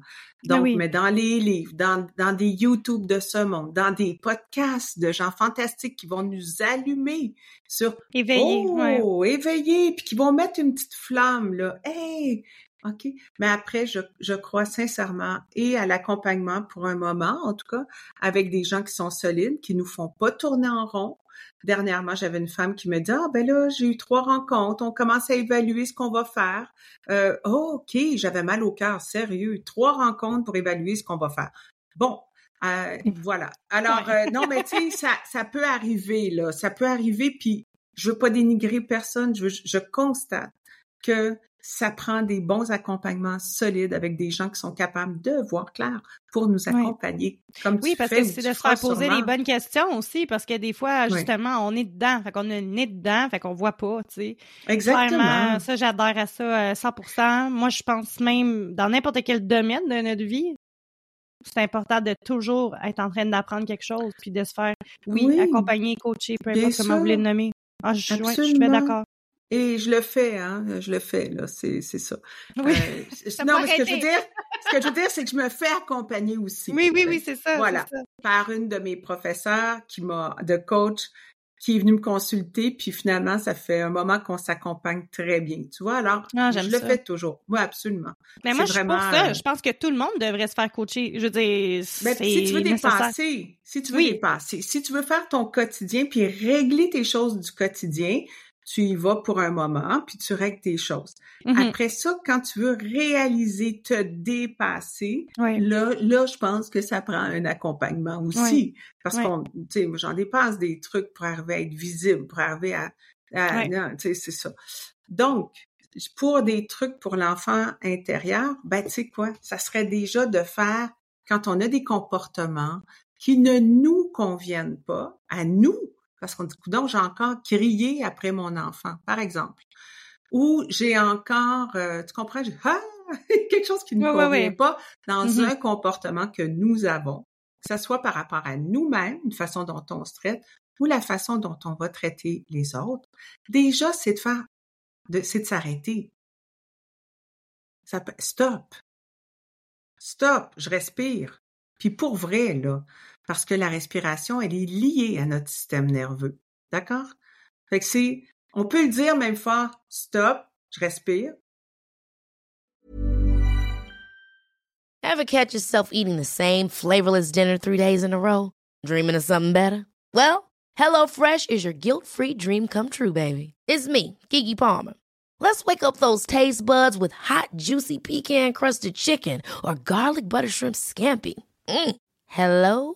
Ah Donc, mais dans les livres, dans, dans des YouTube de ce monde, dans des podcasts de gens fantastiques qui vont nous allumer sur... Éveiller, Oh, éveiller, puis qui vont mettre une petite flamme, là. Hey! OK. Mais après, je, je crois sincèrement et à l'accompagnement pour un moment, en tout cas, avec des gens qui sont solides, qui nous font pas tourner en rond, Dernièrement, j'avais une femme qui me dit Ah ben là, j'ai eu trois rencontres, on commence à évaluer ce qu'on va faire. Euh, oh, OK, j'avais mal au cœur, sérieux. Trois rencontres pour évaluer ce qu'on va faire. Bon, euh, voilà. Alors, euh, non, mais tu sais, ça, ça peut arriver, là. Ça peut arriver, puis je veux pas dénigrer personne, je, je constate que ça prend des bons accompagnements solides avec des gens qui sont capables de voir clair pour nous accompagner. Comme oui, parce que c'est de se faire poser les bonnes questions aussi, parce que des fois, justement, on est dedans, fait qu'on nez dedans, fait qu'on voit pas, tu sais. Exactement. ça, j'adhère à ça 100%. Euh, Moi, je pense même dans n'importe quel domaine de notre vie, c'est important de toujours être en train d'apprendre quelque chose, puis de se faire, oui, accompagner, coacher, peu importe comment vous voulez le nommer. Ah, je, je suis d'accord. Et je le fais, hein, je le fais, là, c'est, c'est ça. Oui. Euh, non, mais ce que je veux dire, ce que je veux dire, c'est que je me fais accompagner aussi. Oui, oui, oui, c'est ça. Voilà. Par une de mes professeurs qui m'a, de coach, qui est venue me consulter, puis finalement, ça fait un moment qu'on s'accompagne très bien, tu vois? Alors, ah, je le fais toujours. Oui, absolument. Mais moi, je pour ça. Euh, je pense que tout le monde devrait se faire coacher. Je veux dire, ben, si tu veux dépasser, si tu veux dépasser, si tu veux faire ton quotidien, puis régler tes choses du quotidien, tu y vas pour un moment, puis tu règles tes choses. Mm-hmm. Après ça, quand tu veux réaliser, te dépasser, là, là, je pense que ça prend un accompagnement aussi. Parce qu'on, tu sais, j'en dépasse des trucs pour arriver à être visible, pour arriver à, tu sais, c'est ça. Donc, pour des trucs pour l'enfant intérieur, ben, tu sais quoi, ça serait déjà de faire, quand on a des comportements qui ne nous conviennent pas, à nous, parce qu'on dit, donc j'ai encore crié après mon enfant, par exemple. Ou j'ai encore, euh, tu comprends, j'ai ah! quelque chose qui ne nous convient pas dans mm-hmm. un comportement que nous avons, que ce soit par rapport à nous-mêmes, une façon dont on se traite, ou la façon dont on va traiter les autres. Déjà, c'est de faire, c'est de s'arrêter. Ça, stop. Stop, je respire. Puis pour vrai, là, parce que la respiration, elle est liée à notre système nerveux. D'accord? Fait que c'est, on peut le dire même fort, stop, je respire. Ever catch yourself eating the same flavorless dinner three days in a row? Dreaming of something better? Well, HelloFresh is your guilt-free dream come true, baby. It's me, Kiki Palmer. Let's wake up those taste buds with hot, juicy pecan-crusted chicken or garlic butter shrimp scampi. Mm. Hello?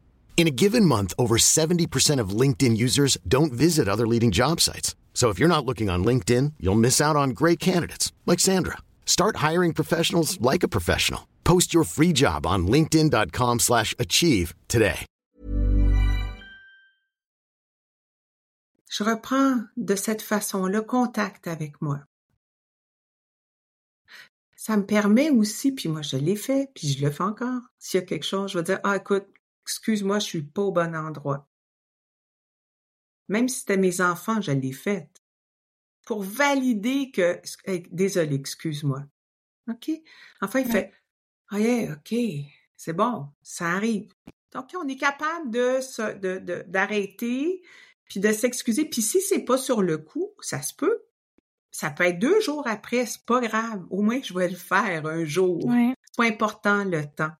In a given month, over 70% of LinkedIn users don't visit other leading job sites. So if you're not looking on LinkedIn, you'll miss out on great candidates like Sandra. Start hiring professionals like a professional. Post your free job on linkedin.com/achieve today. Je reprends de cette façon le contact avec moi. Ça me permet aussi, puis moi je l'ai fait, puis je le fais encore. S'il y a quelque chose, je vais dire ah écoute, excuse-moi, je suis pas au bon endroit. Même si c'était mes enfants, je l'ai fait. Pour valider que, désolé, excuse-moi. OK? Enfin, il fait, ah yeah, OK, c'est bon, ça arrive. Donc, on est capable de, d'arrêter, puis de s'excuser. Puis si c'est pas sur le coup, ça se peut. Ça peut être deux jours après, c'est pas grave. Au moins, je vais le faire un jour. C'est pas important le temps.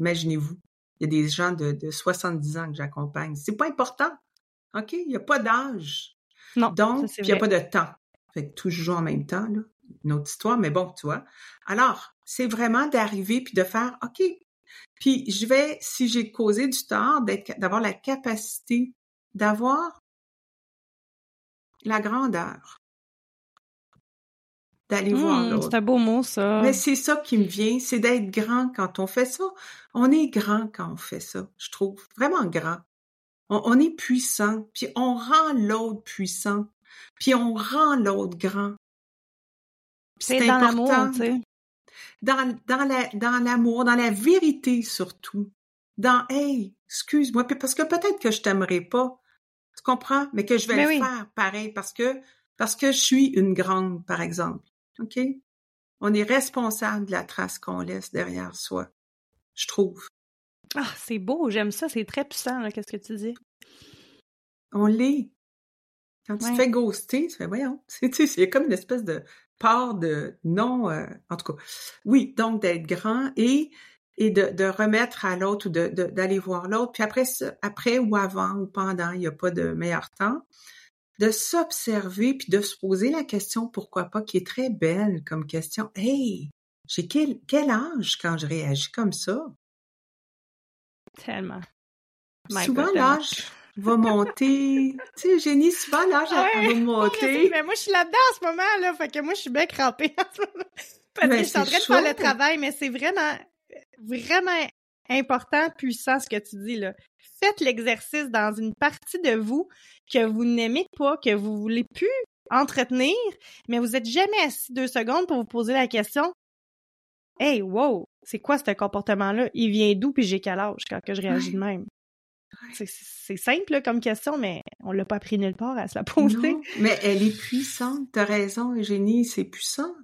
Imaginez-vous. Il y a des gens de, de 70 ans que j'accompagne. C'est pas important. OK? Il n'y a pas d'âge. Non. Donc, il n'y a pas de temps. Fait que toujours en même temps, là. Une autre histoire, mais bon, tu vois. Alors, c'est vraiment d'arriver puis de faire OK. Puis je vais, si j'ai causé du tort, d'avoir la capacité d'avoir la grandeur. D'aller voir mmh, l'autre. C'est un beau mot, ça. Mais c'est ça qui me vient, c'est d'être grand quand on fait ça. On est grand quand on fait ça, je trouve. Vraiment grand. On, est puissant, puis on rend l'autre puissant, puis on rend l'autre grand. C'est important. Dans, dans, la, dans l'amour, dans la vérité surtout. Dans Hey, excuse-moi, parce que peut-être que je t'aimerais pas. Tu comprends? Mais que je vais le faire pareil parce que parce que je suis une grande, par exemple. OK? On est responsable de la trace qu'on laisse derrière soi. Je trouve. Ah, c'est beau, j'aime ça, c'est très puissant, qu'est-ce que tu dis? On l'est. Quand tu te fais ghoster, tu fais, voyons, c'est comme une espèce de part de non, euh, en tout cas. Oui, donc d'être grand et, et de, de remettre à l'autre ou d'aller de, d'aller voir l'autre. Puis après, après ou avant ou pendant, il n'y a pas de meilleur temps, de s'observer puis de se poser la question, pourquoi pas, qui est très belle comme question. Hey, j'ai quel, quel âge quand je réagis comme ça? Tellement. Souvent, l'âge va monter. tu sais, Génie, souvent, l'âge va monter. mais moi, je suis là-dedans en ce moment, là. Fait que moi, je suis bien crampée en ce moment. Parce que je suis en train de faire le travail, mais c'est vraiment, vraiment important, puissant, ce que tu dis, là. Faites l'exercice dans une partie de vous que vous n'aimez pas, que vous voulez plus entretenir, mais vous êtes jamais assis deux secondes pour vous poser la question Hey, wow, c'est quoi ce comportement-là? Il vient d'où puis j'ai quel âge quand que je réagis de même? C'est simple comme question, mais on l'a pas appris nulle part à se la poser. mais elle est puissante. T'as raison, Eugénie, c'est puissant.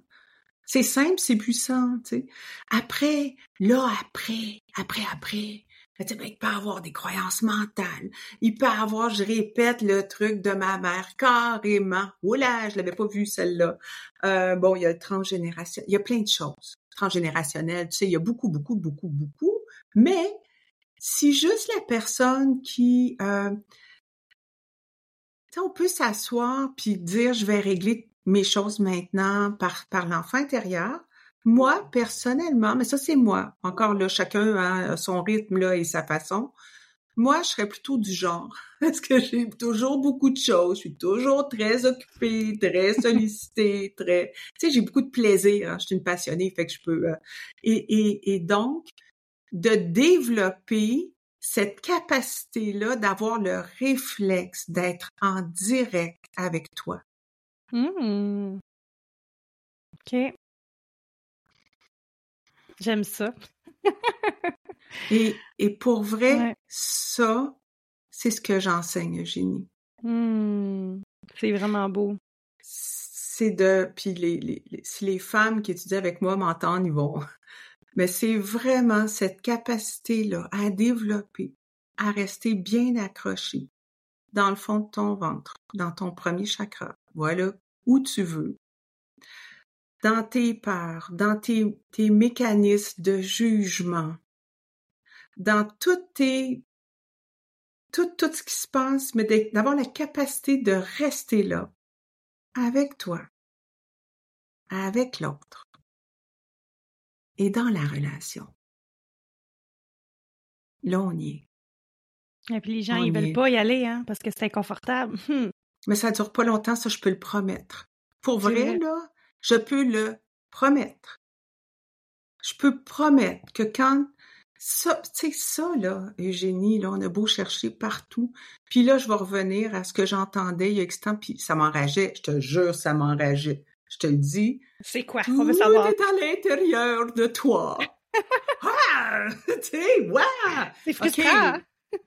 C'est simple, c'est puissant, tu sais. Après, là, après, après, après, il peut avoir des croyances mentales. Il peut avoir, je répète, le truc de ma mère, carrément. Oula, je l'avais pas vu celle-là. Euh, bon, il y a le transgénération. Il y a plein de choses transgénérationnelles. Tu sais, il y a beaucoup, beaucoup, beaucoup, beaucoup. Mais si juste la personne qui... Euh, on peut s'asseoir puis dire, je vais régler mes choses maintenant par, par l'enfant intérieur. Moi, personnellement, mais ça c'est moi, encore là, chacun a son rythme là et sa façon. Moi, je serais plutôt du genre, parce que j'ai toujours beaucoup de choses, je suis toujours très occupée, très sollicitée, très, tu sais, j'ai beaucoup de plaisir, hein, je suis une passionnée, fait que je peux, euh, et, et, et donc, de développer cette capacité-là d'avoir le réflexe d'être en direct avec toi. Mmh. OK. J'aime ça. et, et pour vrai, ça, c'est ce que j'enseigne, Eugénie. Mmh. C'est vraiment beau. C'est de... Puis les, les, si les femmes qui étudient avec moi m'entendent, ils vont mais c'est vraiment cette capacité-là à développer, à rester bien accroché dans le fond de ton ventre, dans ton premier chakra. Voilà où tu veux. Dans tes peurs, dans tes, tes mécanismes de jugement, dans tes tout, tout ce qui se passe, mais d'avoir la capacité de rester là, avec toi, avec l'autre, et dans la relation. Là, on y est. Et puis les gens, ils veulent pas y aller, hein, parce que c'est inconfortable. Mais ça dure pas longtemps, ça, je peux le promettre. Pour vrai, là, je peux le promettre. Je peux promettre que quand ça, tu sais, ça, là, Eugénie, là, on a beau chercher partout. Puis là, je vais revenir à ce que j'entendais il y a X temps, puis ça m'enrageait. Je te jure, ça m'enrageait. Je te le dis. C'est quoi? On veut savoir. Tout est à l'intérieur de toi. ah! Tu sais, wow! C'est frustrant.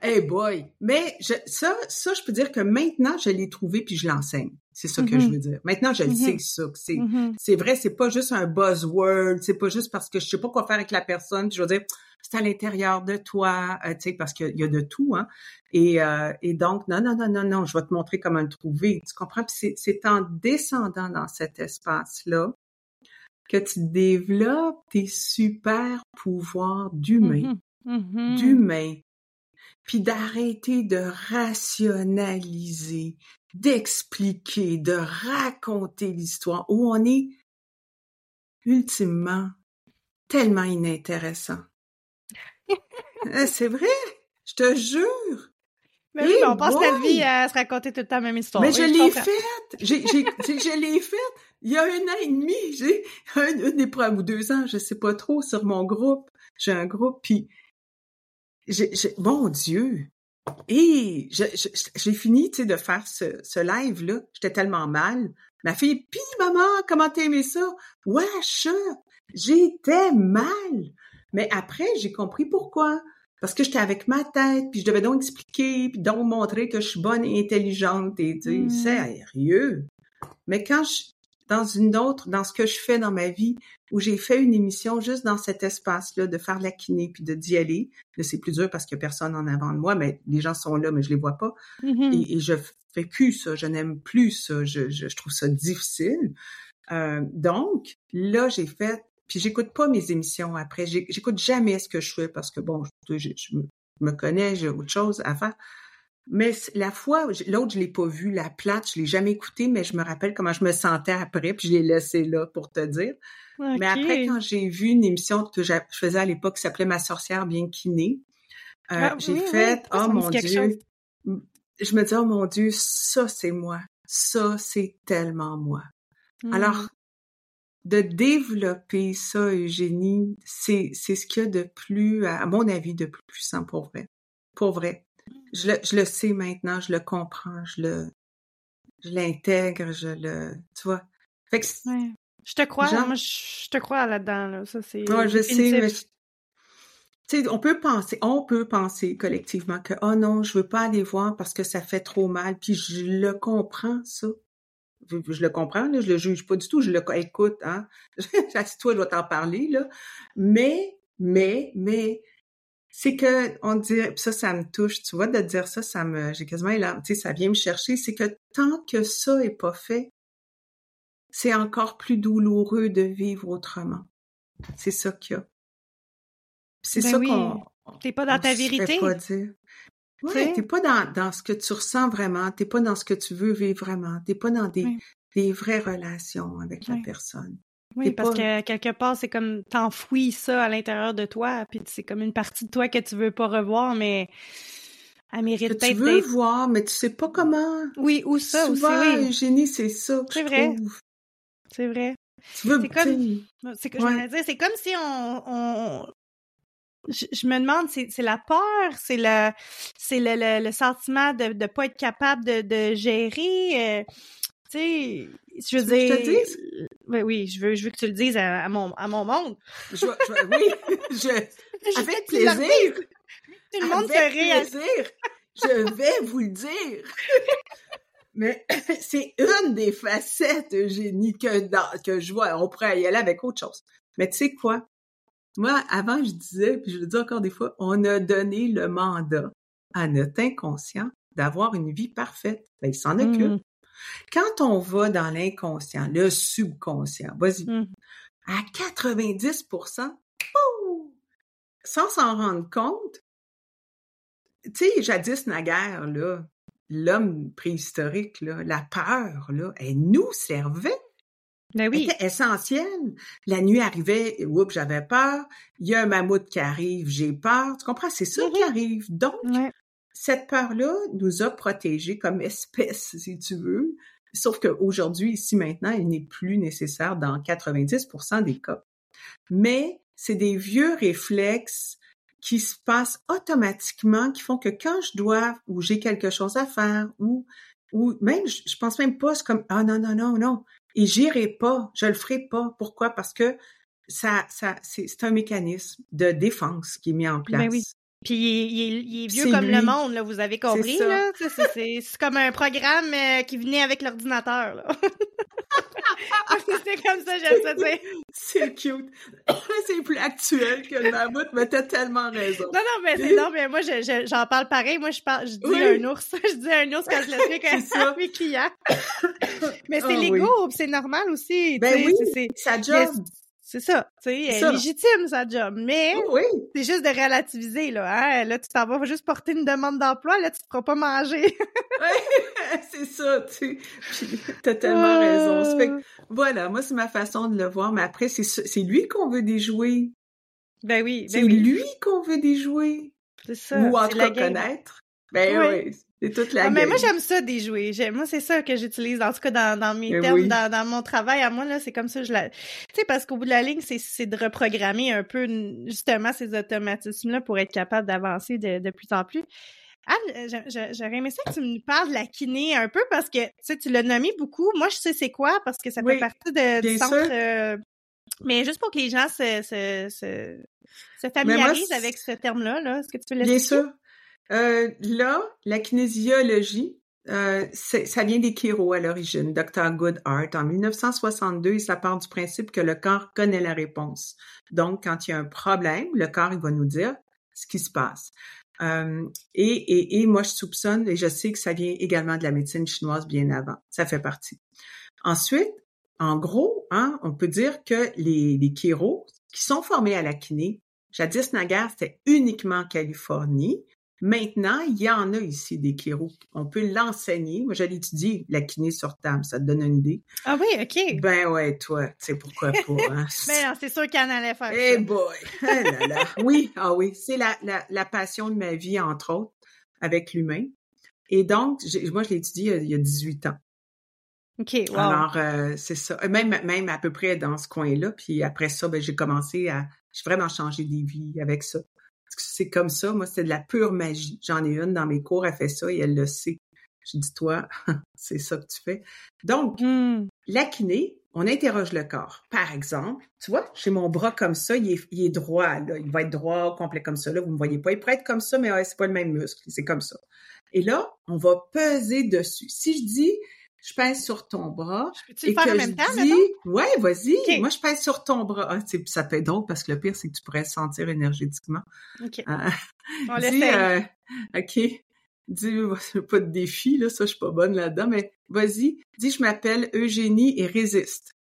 Hey boy! Mais je, ça, ça, je peux dire que maintenant, je l'ai trouvé puis je l'enseigne. C'est ça que je mm-hmm. veux dire. Maintenant, je le sais mm-hmm. ça. C'est, mm-hmm. c'est vrai, c'est pas juste un buzzword. C'est pas juste parce que je sais pas quoi faire avec la personne. Puis je veux dire, c'est à l'intérieur de toi, euh, tu sais, parce qu'il y a de tout, hein. Et, euh, et donc, non, non, non, non, non, je vais te montrer comment le trouver. Tu comprends? Puis c'est, c'est en descendant dans cet espace-là que tu développes tes super pouvoirs d'humain. D'humain puis d'arrêter de rationaliser, d'expliquer, de raconter l'histoire où on est ultimement tellement inintéressant. Euh, c'est vrai, je te jure. Mais oui, on passe la vie à se raconter tout le temps la même histoire. Mais je l'ai faite. Je l'ai faite. Il y a un an et demi, j'ai une, épreuve ou deux ans, je sais pas trop, sur mon groupe. J'ai un groupe, puis mon Dieu! Et j'ai fini, tu sais, de faire ce, ce live-là. J'étais tellement mal. Ma fille, pis maman, comment t'as aimé ça? Wesh! J'étais mal! Mais après, j'ai compris pourquoi. Parce que j'étais avec ma tête, puis je devais donc expliquer, puis donc montrer que je suis bonne et intelligente, et tu sais, mmh. sérieux. Mais quand je, dans une autre, dans ce que je fais dans ma vie, où j'ai fait une émission juste dans cet espace-là, de faire la kiné puis de d'y aller. Là, c'est plus dur parce qu'il n'y a personne en avant de moi, mais les gens sont là, mais je les vois pas. Mm-hmm. et, je fais plus ça, je n'aime plus ça, je, je, trouve ça difficile. Euh, donc, là, j'ai fait, puis j'écoute pas mes émissions après, j'écoute jamais ce que je fais parce que bon, je, je me connais, j'ai autre chose à faire. Mais la fois, l'autre, je l'ai pas vu, la plate, je l'ai jamais écouté, mais je me rappelle comment je me sentais après, puis je l'ai laissé là pour te dire. Mais après, quand j'ai vu une émission que je faisais à l'époque qui s'appelait Ma sorcière bien kinée, euh, ah j'ai fait, oh mon Dieu, je me dis, oh mon Dieu, ça c'est moi, ça c'est tellement moi. Alors, de développer ça, Eugénie, c'est, c'est ce qu'il y a de plus, à mon avis, de plus puissant pour vrai. Pour vrai je le, je le sais maintenant, je le comprends, je le, je l'intègre, je le, tu vois. Fait que, ouais. Je te crois, moi, je te crois là-dedans, là. Ça, c'est. Ouais, je sais, mais. Tu sais, on peut penser, on peut penser collectivement que, oh non, je veux pas aller voir parce que ça fait trop mal, puis je le comprends, ça. Je, le comprends, là, je le juge pas du tout, je le écoute, hein. toi je dois t'en parler, là. Mais, mais, mais, c'est que on dirait, ça, ça me touche, tu vois, de dire ça, ça me, j'ai quasiment là, tu sais, ça vient me chercher. C'est que tant que ça est pas fait, c'est encore plus douloureux de vivre autrement. C'est ça qu'il y a. C'est ben ça qu'on. T'es pas dans ta vérité. Pas dire. Ouais, t'es pas dans, dans ce que tu ressens vraiment, t'es pas dans ce que tu veux vivre vraiment, t'es pas dans des, des vraies relations avec la personne. Oui, parce que quelque part, c'est comme t'enfouis ça à l'intérieur de toi, puis c'est comme une partie de toi que tu veux pas revoir, mais elle mérite peut-être. Tu veux voir, mais tu sais pas comment. Oui, ou ça Souvent, aussi. Oui. Eugénie, c'est ça. C'est vrai. C'est vrai. Tu veux. C'est comme. C'est que je dire, c'est comme si on. on... Je, me demande, c'est la peur, c'est le, c'est le, le, sentiment de ne pas être capable de, de gérer. Euh, tu sais, je veux dire. Je te dise? Oui, oui, je veux, je veux que tu le dises à, mon, à mon monde. Je, je, oui, je, avec plaisir. Tout le monde avec plaisir. je vais vous le dire. Mais c'est une des facettes, Eugénie, que, que je vois. On pourrait y aller avec autre chose. Mais tu sais quoi? Moi, avant, je disais, puis je le dis encore des fois, on a donné le mandat à notre inconscient d'avoir une vie parfaite. Ben, il s'en occupe. Mmh. Quand on va dans l'inconscient, le subconscient, vas-y, mmh. à 90% sans s'en rendre compte, tu sais, jadis naguère, là, l'homme préhistorique, là, la peur, là, elle nous servait. Ben oui. C'était essentiel. La nuit arrivait, oups, j'avais peur. Il y a un mammouth qui arrive, j'ai peur. Tu comprends? C'est ça qui arrive. Donc, cette peur-là nous a protégés comme espèce, si tu veux. Sauf qu'aujourd'hui, ici maintenant, elle n'est plus nécessaire dans 90% des cas. Mais c'est des vieux réflexes qui se passent automatiquement, qui font que quand je dois ou j'ai quelque chose à faire ou ou même je, pense même pas c'est comme ah non non non non et j'irai pas, je le ferai pas. Pourquoi? Parce que ça ça c'est un mécanisme de défense qui est mis en ben place. oui. Puis il est, vieux comme le monde, là, vous avez compris, là. C'est comme un programme euh, qui venait avec l'ordinateur, là. c'est comme ça, j'aime ça. C'est cute. c'est plus actuel que le mammouth, mais t'as tellement raison. Non, non, mais c'est non, mais moi, j'en parle pareil. Moi, je parle, je dis un ours. je dis un ours quand je le fais avec mes clients. mais c'est ah l'ego, c'est normal aussi. Ben oui, c'est ça job. C'est ça, tu sais, elle est légitime sa job, mais oui. c'est juste de relativiser là. Hein? Là, tu t'en vas juste porter une demande d'emploi, là, tu te feras pas manger. c'est ça, tu as tellement raison. fait que, voilà, moi c'est ma façon de le voir, mais après c'est c'est lui qu'on veut déjouer. Ben oui, ben c'est lui qu'on veut déjouer. C'est ça. Ou en tout cas connaître. Ben oui. C'est toute la ah, mais moi j'aime ça déjouer. Moi c'est ça que j'utilise en tout cas dans, dans mes ben termes dans, dans, mon travail à moi là, c'est comme ça je la Tu sais parce qu'au bout de la ligne c'est c'est de reprogrammer un peu justement ces automatismes là pour être capable d'avancer de, de plus en plus. Anne, j'aurais aimé ça que tu me parles de la kiné un peu parce que tu sais tu l'as nommé beaucoup. Moi je sais c'est quoi parce que ça fait partie de, du centre euh, mais juste pour que les gens se, se, se, se familiarisent avec ce terme-là, là, est-ce que tu peux l'expliquer? Bien sûr. Euh, là, la kinésiologie, euh, ça vient des chiro à l'origine, Dr. Goodhart. En 1962, ça part du principe que le corps connaît la réponse. Donc, quand il y a un problème, le corps, il va nous dire ce qui se passe. Euh, et, et, et, moi, je soupçonne, et je sais que ça vient également de la médecine chinoise bien avant. Ça fait partie. Ensuite, en gros, hein, on peut dire que les, les qui sont formés à la kiné, jadis naguère, c'était uniquement en Californie. Maintenant, il y en a ici des chiro. On peut l'enseigner. Moi, j'allais étudier la kiné sur table. Ça te donne une idée. Ah oui, OK. Ben ouais, toi, tu sais pourquoi pas. Hein? ben c'est sûr qu'elle allait faire hey boy! Ah là là. Oui, ah oui. C'est la, la, la, passion de ma vie, entre autres, avec l'humain. Et donc, moi, je l'ai étudié il y a 18 ans. OK, wow. Alors, euh, c'est ça. Même, même à peu près dans ce coin-là. Puis après ça, ben, j'ai commencé à... J'ai vraiment changé des vies avec ça c'est comme ça. Moi, c'est de la pure magie. J'en ai une dans mes cours, elle fait ça et elle le sait. Je dis, toi, c'est ça que tu fais. Donc, mmh. la kiné, on interroge le corps. Par exemple, tu vois, j'ai mon bras comme ça, il est, droit, là. Il va être droit, complet comme ça, là. Vous me voyez pas. Il pourrait être comme ça, mais c'est pas le même muscle. C'est comme ça. Et là, on va peser dessus. Si je dis, je pèse sur ton bras. Je peux-tu le faire en même temps, dis, Ouais, vas-y. Moi, je pèse sur ton bras. Ah, ça peut être drôle parce que le pire, c'est que tu pourrais se sentir énergétiquement. OK. Euh, On dis, euh, OK. Dis, pas de défi, là. Ça, je suis pas bonne là-dedans, mais vas-y. Dis, je m'appelle Eugénie et résiste.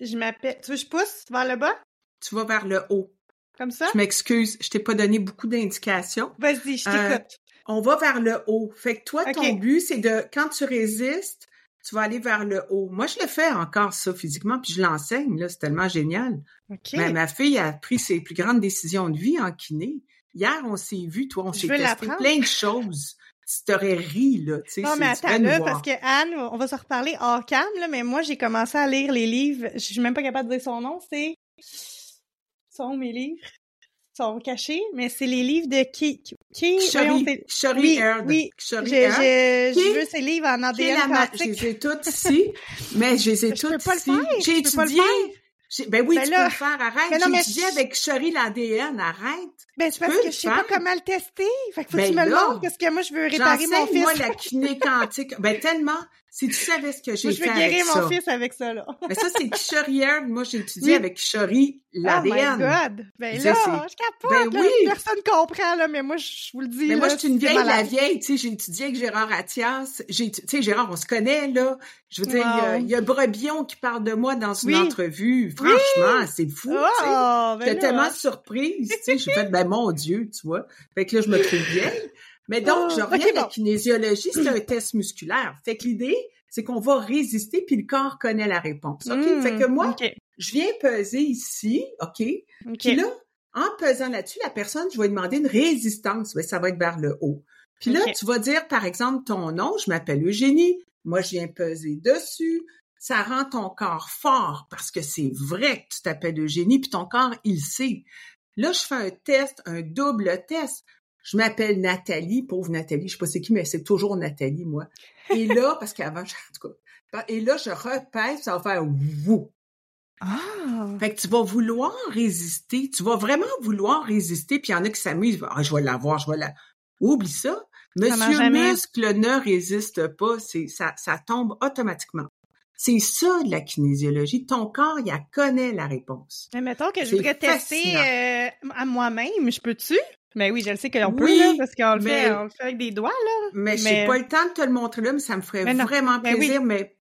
Je m'appelle. Tu veux que je pousse vers le bas? Tu vas vers le haut. Comme ça? Je m'excuse, je t'ai pas donné beaucoup d'indications. Vas-y, je euh, t'écoute on va vers le haut. Fait que toi, ton but, c'est de, quand tu résistes, tu vas aller vers le haut. Moi, je le fais encore ça physiquement, puis je l'enseigne, là, c'est tellement génial. Mais ma fille a pris ses plus grandes décisions de vie en kiné. Hier, on s'est vu, toi, on s'est testé plein de choses. Tu t'aurais ri, là, tu sais. Non, mais attends, là, parce que Anne, on va se reparler hors cam, là, mais moi, j'ai commencé à lire les livres, je suis même pas capable de dire son nom, c'est... sont mes livres? Sont cachés, mais c'est les livres de qui qui Sherry, oui, oui. je, veux ces livres en ADN Je les ai toutes ici, mais je les ai toutes ici. J'ai étudié. Ben oui, ben tu peux le faire, arrête. J'ai étudié avec Sherry l'ADN, arrête. Ben, c'est parce que je sais pas comment le tester. Fait que faut que ben tu me le montres, parce que moi, je veux réparer mon fils. moi la kiné quantique. Ben, tellement. Si tu savais ce que j'ai fait je vais guérir mon fils avec ça, là. Mais ça, c'est Kishori Moi, j'ai étudié avec Kishori l'ADN. Oh my God! Ben là, je capote, ben oui. Personne comprend, là, mais moi, je vous le dis, Mais moi, je suis une vieille la vieille, tu sais, j'ai étudié avec Gérard Attias. Tu sais, Gérard, on se connaît, là. Je veux dire, il y, a Brebillon qui parle de moi dans une entrevue. Franchement, c'est fou, tu sais. Oh, ben J'étais tellement surprise, tu sais. J'ai fait, ben mon Dieu, tu vois. Fait que là, je me trouve vieille. Mais donc, je ah, reviens à la kinésiologie, c'est un test musculaire. Fait que l'idée, c'est qu'on va résister, puis le corps connaît la réponse. OK? fait que moi, hmm, je viens peser ici, OK? Puis là, en pesant là-dessus, la personne, je vais lui demander une résistance. Ça va être vers le haut. Puis là, tu vas dire, par exemple, ton nom, je m'appelle Eugénie. Moi, je viens peser dessus. Ça rend ton corps fort parce que c'est vrai que tu t'appelles Eugénie, puis ton corps, il sait. Là, je fais un test, un double test. Je m'appelle Nathalie, pauvre Nathalie, je sais pas c'est qui, mais c'est toujours Nathalie, moi. Et là, parce qu'avant, en tout cas, et là, je repèse, ça va faire wouh. Ah. Fait que tu vas vouloir résister, tu vas vraiment vouloir résister, puis il y en a qui s'amusent, ah, je vais l'avoir, je vais la... Oublie ça. Monsieur Muscle ne résiste pas, c'est ça, ça tombe automatiquement. C'est ça de la kinésiologie. Ton corps, il connaît la réponse. Mais mettons que je voudrais tester euh, à moi-même, je peux-tu? Mais oui, je le sais qu'on peut, là, parce qu'on le, fait, on le fait avec des doigts, là. Mais, mais... j'ai pas le temps de te le montrer là, mais ça me ferait vraiment plaisir, mais...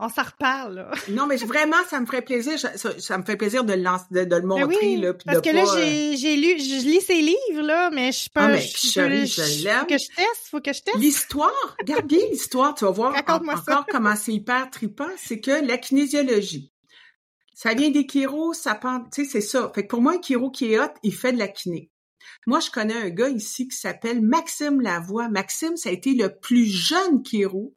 On s'en reparle, là. non, mais vraiment, ça me ferait plaisir, ça, me fait plaisir de le, de, le montrer, là. Parce que là, j'ai, j'ai lu, je lis ces livres, là, mais je peux ah, mais chérie, je, l'aime. Faut que je teste, faut que je teste. L'histoire, regarde bien l'histoire, tu vas voir encore comment c'est hyper trippant, c'est que la kinésiologie, ça vient des chiros, ça part, tu sais, c'est ça. Fait que pour moi, un chiro qui est hot, il fait de la kiné. Moi, je connais un gars ici qui s'appelle Maxime Lavoie. Maxime, ça a été le plus jeune chiro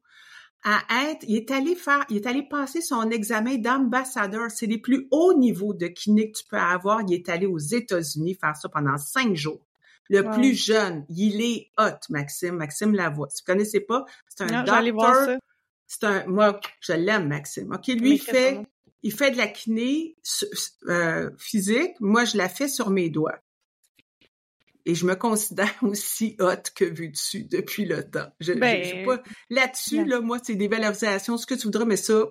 à être, il est allé faire, il est allé passer son examen d'ambassadeur. C'est les plus hauts niveaux de kiné que tu peux avoir. Il est allé aux États-Unis faire ça pendant cinq jours. Le plus jeune, il est hot, Maxime, Maxime Lavoie. Si vous connaissez pas, c'est un docteur. C'est un, moi, je l'aime, Maxime. OK, lui, il fait, il fait de la kiné euh, physique. Moi, je la fais sur mes doigts et je me considère aussi haute que vue dessus depuis le temps. Je, ben, pas là-dessus là, moi c'est des valorisations, ce que tu voudras, mais ça,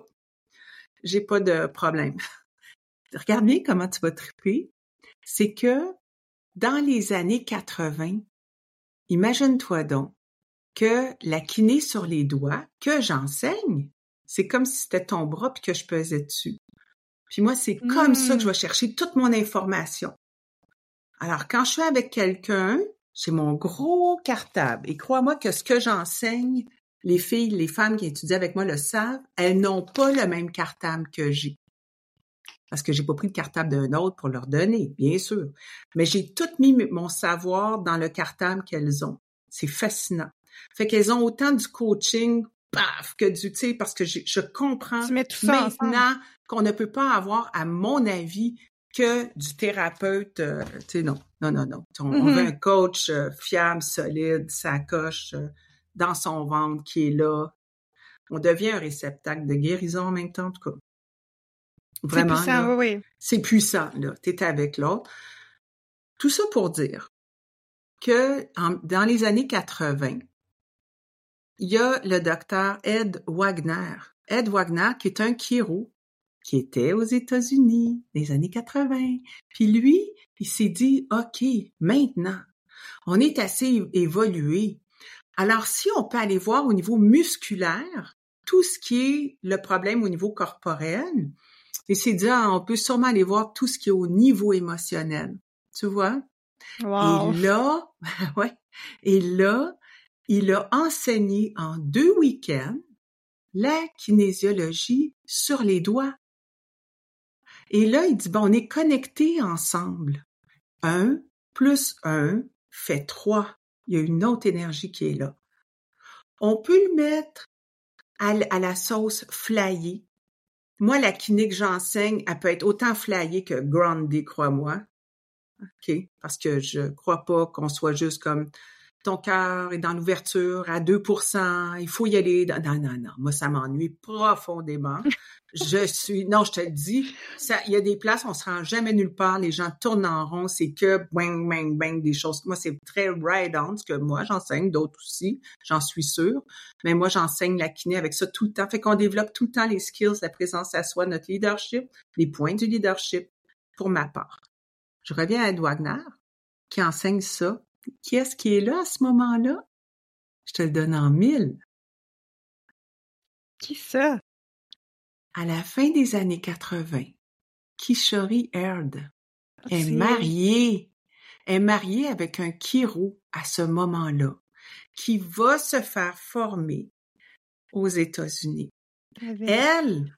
j'ai pas de problème. Regarde bien comment tu vas triper. C'est que dans les années 80, imagine-toi donc que la kiné sur les doigts que j'enseigne, c'est comme si c'était ton bras puis que je pesais dessus. Puis moi, c'est comme ça que je hmm. vais chercher toute mon information. Alors, quand je suis avec quelqu'un, j'ai mon gros cartable. Et crois-moi que ce que j'enseigne, les filles, les femmes qui étudient avec moi le savent, elles n'ont pas le même cartable que j'ai. Parce que j'ai pas pris le cartable d'un autre pour leur donner, bien sûr. Mais j'ai tout mis mon savoir dans le cartable qu'elles ont. C'est fascinant. Fait qu'elles ont autant du coaching, paf, que du, tu sais, parce que je, comprends maintenant qu'on ne peut pas avoir, à mon avis, que du thérapeute, euh, tu sais, non, non, non, non. On, veut mm-hmm. un coach euh, fiable, solide, sacoche euh, dans son ventre qui est là. On devient un réceptacle de guérison en même temps, en tout cas. Vraiment. C'est puissant, oui, oui. C'est puissant, là. T'es avec l'autre. Tout ça pour dire que dans les années 80, il y a le docteur Ed Wagner. Ed Wagner, qui est un chiro, qui était aux États-Unis les années 80. Puis lui, il s'est dit, OK, maintenant, on est assez évolué. Alors, si on peut aller voir au niveau musculaire, tout ce qui est le problème au niveau corporel, il s'est dit, ah, on peut sûrement aller voir tout ce qui est au niveau émotionnel. Tu vois? Wow. Et là, ouais. Et là, il a enseigné en deux week-ends la kinésiologie sur les doigts. Et là, il dit, bon, on est connectés ensemble. Un plus un fait trois. Il y a une autre énergie qui est là. On peut le mettre à, la sauce flyée. Moi, la kiné que j'enseigne, elle peut être autant flyée que groundée, crois-moi. OK? Parce que je crois pas qu'on soit juste comme ton cœur est dans l'ouverture à 2 il faut y aller. Non, non, non, moi, ça m'ennuie profondément. je suis, non, je te le dis, il y a des places, on se rend jamais nulle part, les gens tournent en rond, c'est que bang, bang, bang, des choses. Moi, c'est très ride-on, ce que moi, j'enseigne, d'autres aussi, j'en suis sûre. Mais moi, j'enseigne la kiné avec ça tout le temps. Fait qu'on développe tout le temps les skills, la présence à soi, notre leadership, les points du leadership, pour ma part. Je reviens à Ed Wagner, qui enseigne ça. Qui est-ce qui est là à ce moment-là? Je te le donne en mille. Qui ça? À la fin des années 80, Kishori Erd est mariée, est mariée avec un Kiro à ce moment-là, qui va se faire former aux États-Unis. Elle,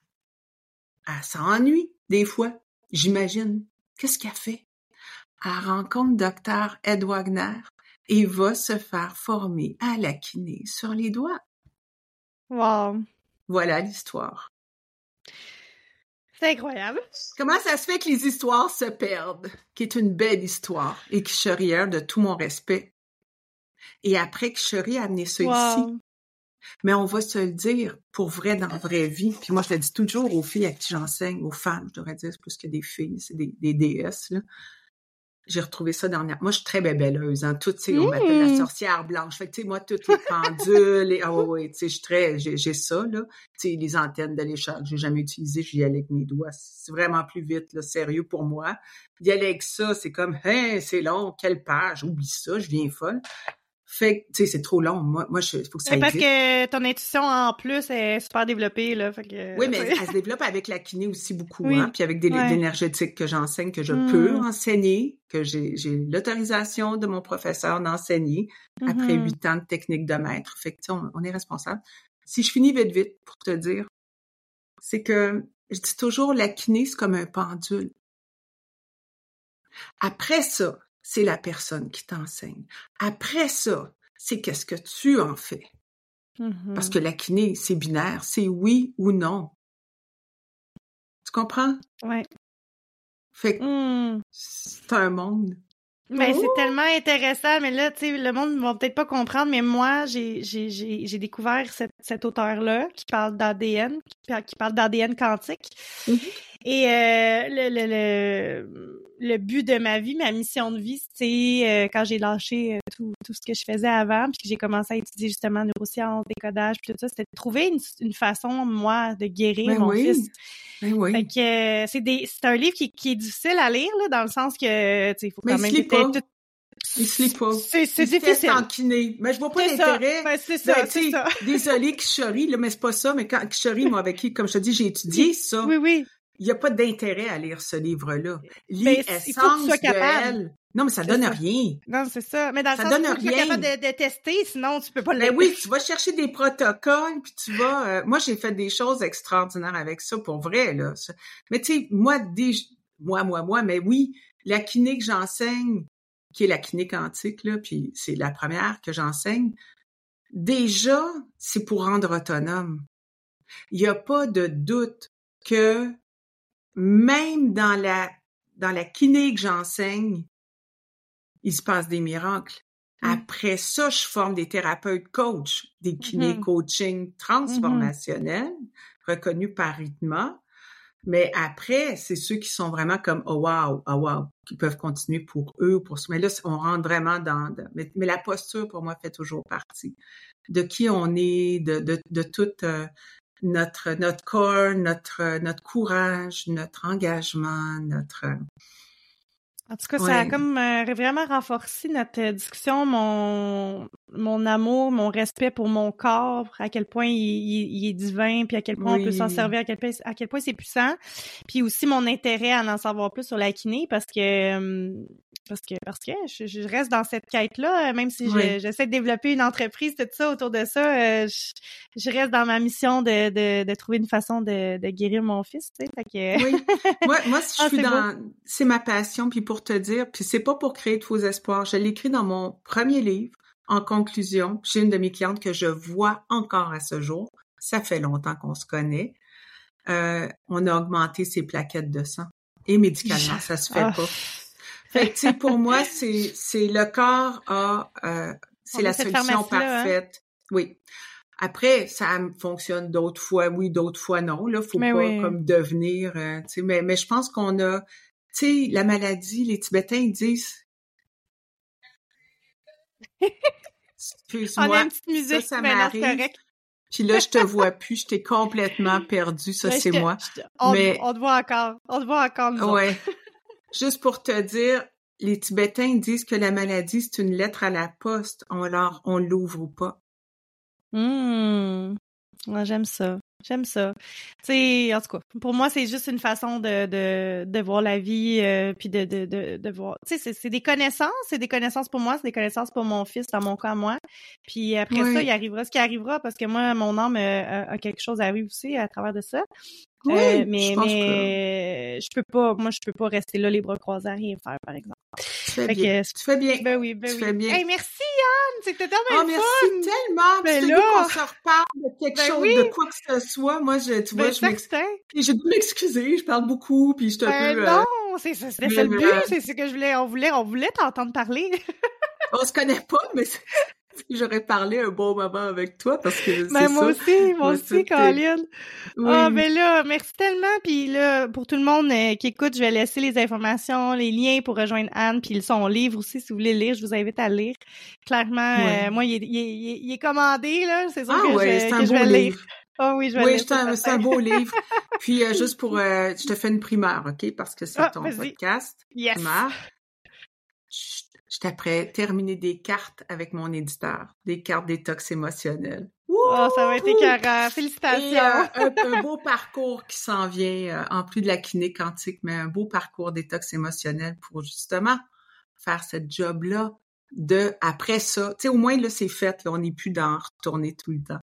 elle s'ennuie des fois, j'imagine. Qu'est-ce qu'elle fait? Elle rencontre Dr. Ed Wagner et va se faire former à la kiné sur les doigts. Wow. Voilà l'histoire. C'est incroyable. Comment ça se fait que les histoires se perdent, qui est une belle histoire et qui cherie de tout mon respect. Et après que Cherie a amené ça ici. Mais on va se le dire pour vrai dans la vraie vie. Puis moi, je le dis toujours aux filles à qui j'enseigne, aux femmes, je devrais dire, plus que des filles, c'est des, des déesses, là j'ai retrouvé ça dernière. Moi, je suis très bébelleuse, hein. Tout, tu on m'appelle la mmh. sorcière blanche. Fait que, tu sais, moi, toutes les pendules, et, ah ouais, tu sais, je suis très, j'ai ça, là. Tu sais, les antennes de l'échelle, j'ai jamais utilisé, j'y allais avec mes doigts. C'est vraiment plus vite, là, sérieux pour moi. Y aller avec ça, c'est comme, hein, c'est long, quelle page, oublie ça, je viens folle. Fait que, tu sais, c'est trop long. Moi, moi, je, faut que ça Parce que ton intuition, en plus, est super développée, là. Fait que, oui, mais elle, se développe avec la kiné aussi beaucoup, hein. Puis avec des l'énergétique que j'enseigne, que je peux mmh. enseigner, que j'ai l'autorisation de mon professeur d'enseigner après mmh huit ans de technique de maître. Fait que, on, on est responsable. Si je finis vite, vite, pour te dire, c'est que je dis toujours la kiné, c'est comme un pendule. Après ça, c'est la personne qui t'enseigne. Après ça, c'est qu'est-ce que tu en fais? Parce que mm-hmm. la kiné, c'est binaire, c'est oui ou non. Tu comprends? Oui. Fait que mm. c'est un monde. Mais c'est tellement intéressant, mais là, tu sais, le monde ne va peut-être pas comprendre, mais moi, j'ai, découvert cette, cet auteur-là qui parle d'ADN, qui, parle d'ADN quantique. Mm-hmm. Et euh, le, le, le, le, but de ma vie, ma mission de vie, c'est euh, quand j'ai lâché euh, tout, tout ce que je faisais avant, puis que j'ai commencé à étudier justement neurosciences, décodage, puis tout ça, c'était de trouver une, une, façon, moi, de guérir ben mon fils. Ben oui. Fait que c'est des c'est un livre qui, qui est difficile à lire, là, dans le sens que, tu sais, il faut quand même que tout il se lit pas. C'est difficile. en kiné. Mais je vois pas l'intérêt. Ben, c'est ça, c'est ça. Désolée, Kishori, là, mais c'est pas ça. Mais quand Kishori, moi, avec qui, comme je te dis, j'ai étudié ça. Oui, oui il n'y a pas d'intérêt à lire ce livre-là. Lis ben, Essence de elle. Non, mais ça donne rien. Non, c'est ça. Mais dans ça le sens donne rien. Tu es capable de, de, tester, sinon tu peux pas le Ben oui, tu vas chercher des protocoles, puis tu vas... Euh, moi, j'ai fait des choses extraordinaires avec ça, pour vrai, là. Mais tu sais, moi, des... moi, moi, moi, mais oui, la kiné que j'enseigne, qui est la kiné quantique, là, puis c'est la première que j'enseigne, déjà, c'est pour rendre autonome. Il n'y a pas de doute que même dans la, dans la kiné que j'enseigne, il se passe des miracles. Mmh. Après ça, je forme des thérapeutes coach, des kiné mmh coaching transformationnels, reconnus par Rhythma. Mais après, c'est ceux qui sont vraiment comme oh wow, oh wow, qui peuvent continuer pour eux ou pour Mais là, on rentre vraiment dans. mais, la posture pour moi fait toujours partie de qui on est, de de, de toute euh, notre notre corps, notre notre courage, notre engagement, notre en tout cas, ça a comme euh, vraiment renforcé notre euh, discussion, mon mon amour, mon respect pour mon corps, à quel point il, est divin, puis à quel point on peut s'en servir, à quel point à quel point c'est puissant, puis aussi mon intérêt à en savoir plus sur la kiné parce que parce que parce que je, reste dans cette quête là, même si j'essaie de développer une entreprise tout ça autour de ça, euh, je, reste dans ma mission de, de, de trouver une façon de, de guérir mon fils, tu sais, que... Oui. Moi moi je ah, suis dans c'est ma passion puis pour te dire, puis c'est pas pour créer de faux espoirs, je l'écris dans mon premier livre en conclusion, j'ai une de mes clientes que je vois encore à ce jour. Ça fait longtemps qu'on se connaît. Euh, on a augmenté ses plaquettes de sang. Et médicalement, ça se fait ah. pas. Fait que, pour moi, c'est, c'est le corps a, euh, c'est la solution hein? parfaite. Oui. Après, ça fonctionne d'autres fois, oui, d'autres fois non. Là, faut pas comme devenir. Euh, mais, mais je pense qu'on a, tu sais, la maladie, les Tibétains disent. Excuse-moi. On a une petite musique, ça, ça m'arrive. Puis là, je te vois plus, je t'ai complètement perdu, ça c'est moi. on, mais on te voit encore, on te voit encore. Nous ouais. Juste pour te dire, les Tibétains disent que la maladie c'est une lettre à la poste. On alors on l'ouvre ou pas. Hum. j'aime ça. J'aime ça. Tu sais, en tout cas, pour moi, c'est juste une façon de, de, de voir la vie, euh, puis de, de, de, de voir. Tu sais, c'est des connaissances, c'est des connaissances pour moi, c'est des connaissances pour mon fils, dans mon cas, moi. Puis après ça, il arrivera ce qui arrivera, parce que moi, mon âme euh, a quelque chose à vivre aussi à travers de ça. Oui, euh, mais je mais je peux pas, moi je peux pas rester là les bras croisés à rien faire par exemple. Tu fais bien. tu fais bien. Ben oui, ben tu oui. Fais bien. Hey, merci Anne, c'était tellement oh, merci tellement. Ben là, qu'on se reparle de quelque ben chose, de quoi que ce soit. Moi, je, tu vois, ben je m'excuse. J'ai dû m'excuser, je parle beaucoup, puis je te ben peu. Euh, non, c'est c'était le but, c'est ce que je voulais, on voulait, on voulait t'entendre parler. on se connaît pas, mais j'aurais parlé un bon moment avec toi parce que ben, c'est moi aussi, moi aussi, Caroline. Ah, ben là, merci tellement. Puis là, pour tout le monde euh, qui écoute, je vais laisser les informations, les liens pour rejoindre Anne, puis son livre aussi, si vous voulez lire, je vous invite à lire. Clairement, euh, moi, il est, il, est, commandé, là. C'est sûr ah, que, je, que je vais le lire. Oh oui, je vais oui, c'est un, beau livre. Puis euh, juste pour, je te fais une primeur, ok, parce que c'est ah, ton podcast. Yes. Primeur j'étais après terminer des cartes avec mon éditeur, des cartes détox émotionnelles. Oh, ça va être écœurant. Félicitations. Euh, un, beau parcours qui s'en vient, euh, en plus de la kiné quantique, mais un beau parcours détox émotionnel pour justement faire cette job-là de après ça. Tu sais, au moins, là, c'est fait. Là, on n'est plus dans retourner tout le temps.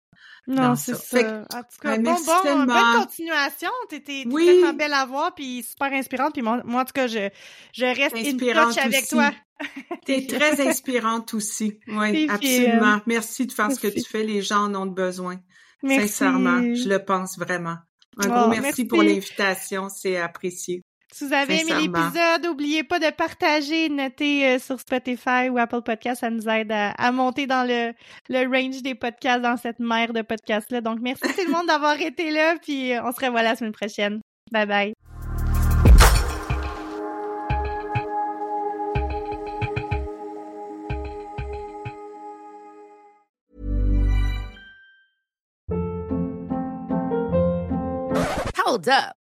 Non, c'est ça. en tout cas, bon, bon, bonne continuation. T'étais oui. tellement belle à voir, puis super inspirante. Puis moi, en tout cas, je, je reste inspirante avec toi. T'es très inspirante aussi. Oui, absolument. Merci de faire ce que tu fais. Les gens en ont besoin. Sincèrement, je le pense vraiment. Un gros merci, pour l'invitation. C'est apprécié. Si vous avez aimé l'épisode, n'oubliez pas de partager, noter euh, sur Spotify ou Apple Podcasts. Ça nous aide à, monter dans le, le range des podcasts dans cette mer de podcasts-là. Donc, merci tout le monde d'avoir été là. Puis, on se revoit la semaine prochaine. Bye bye. Hold up.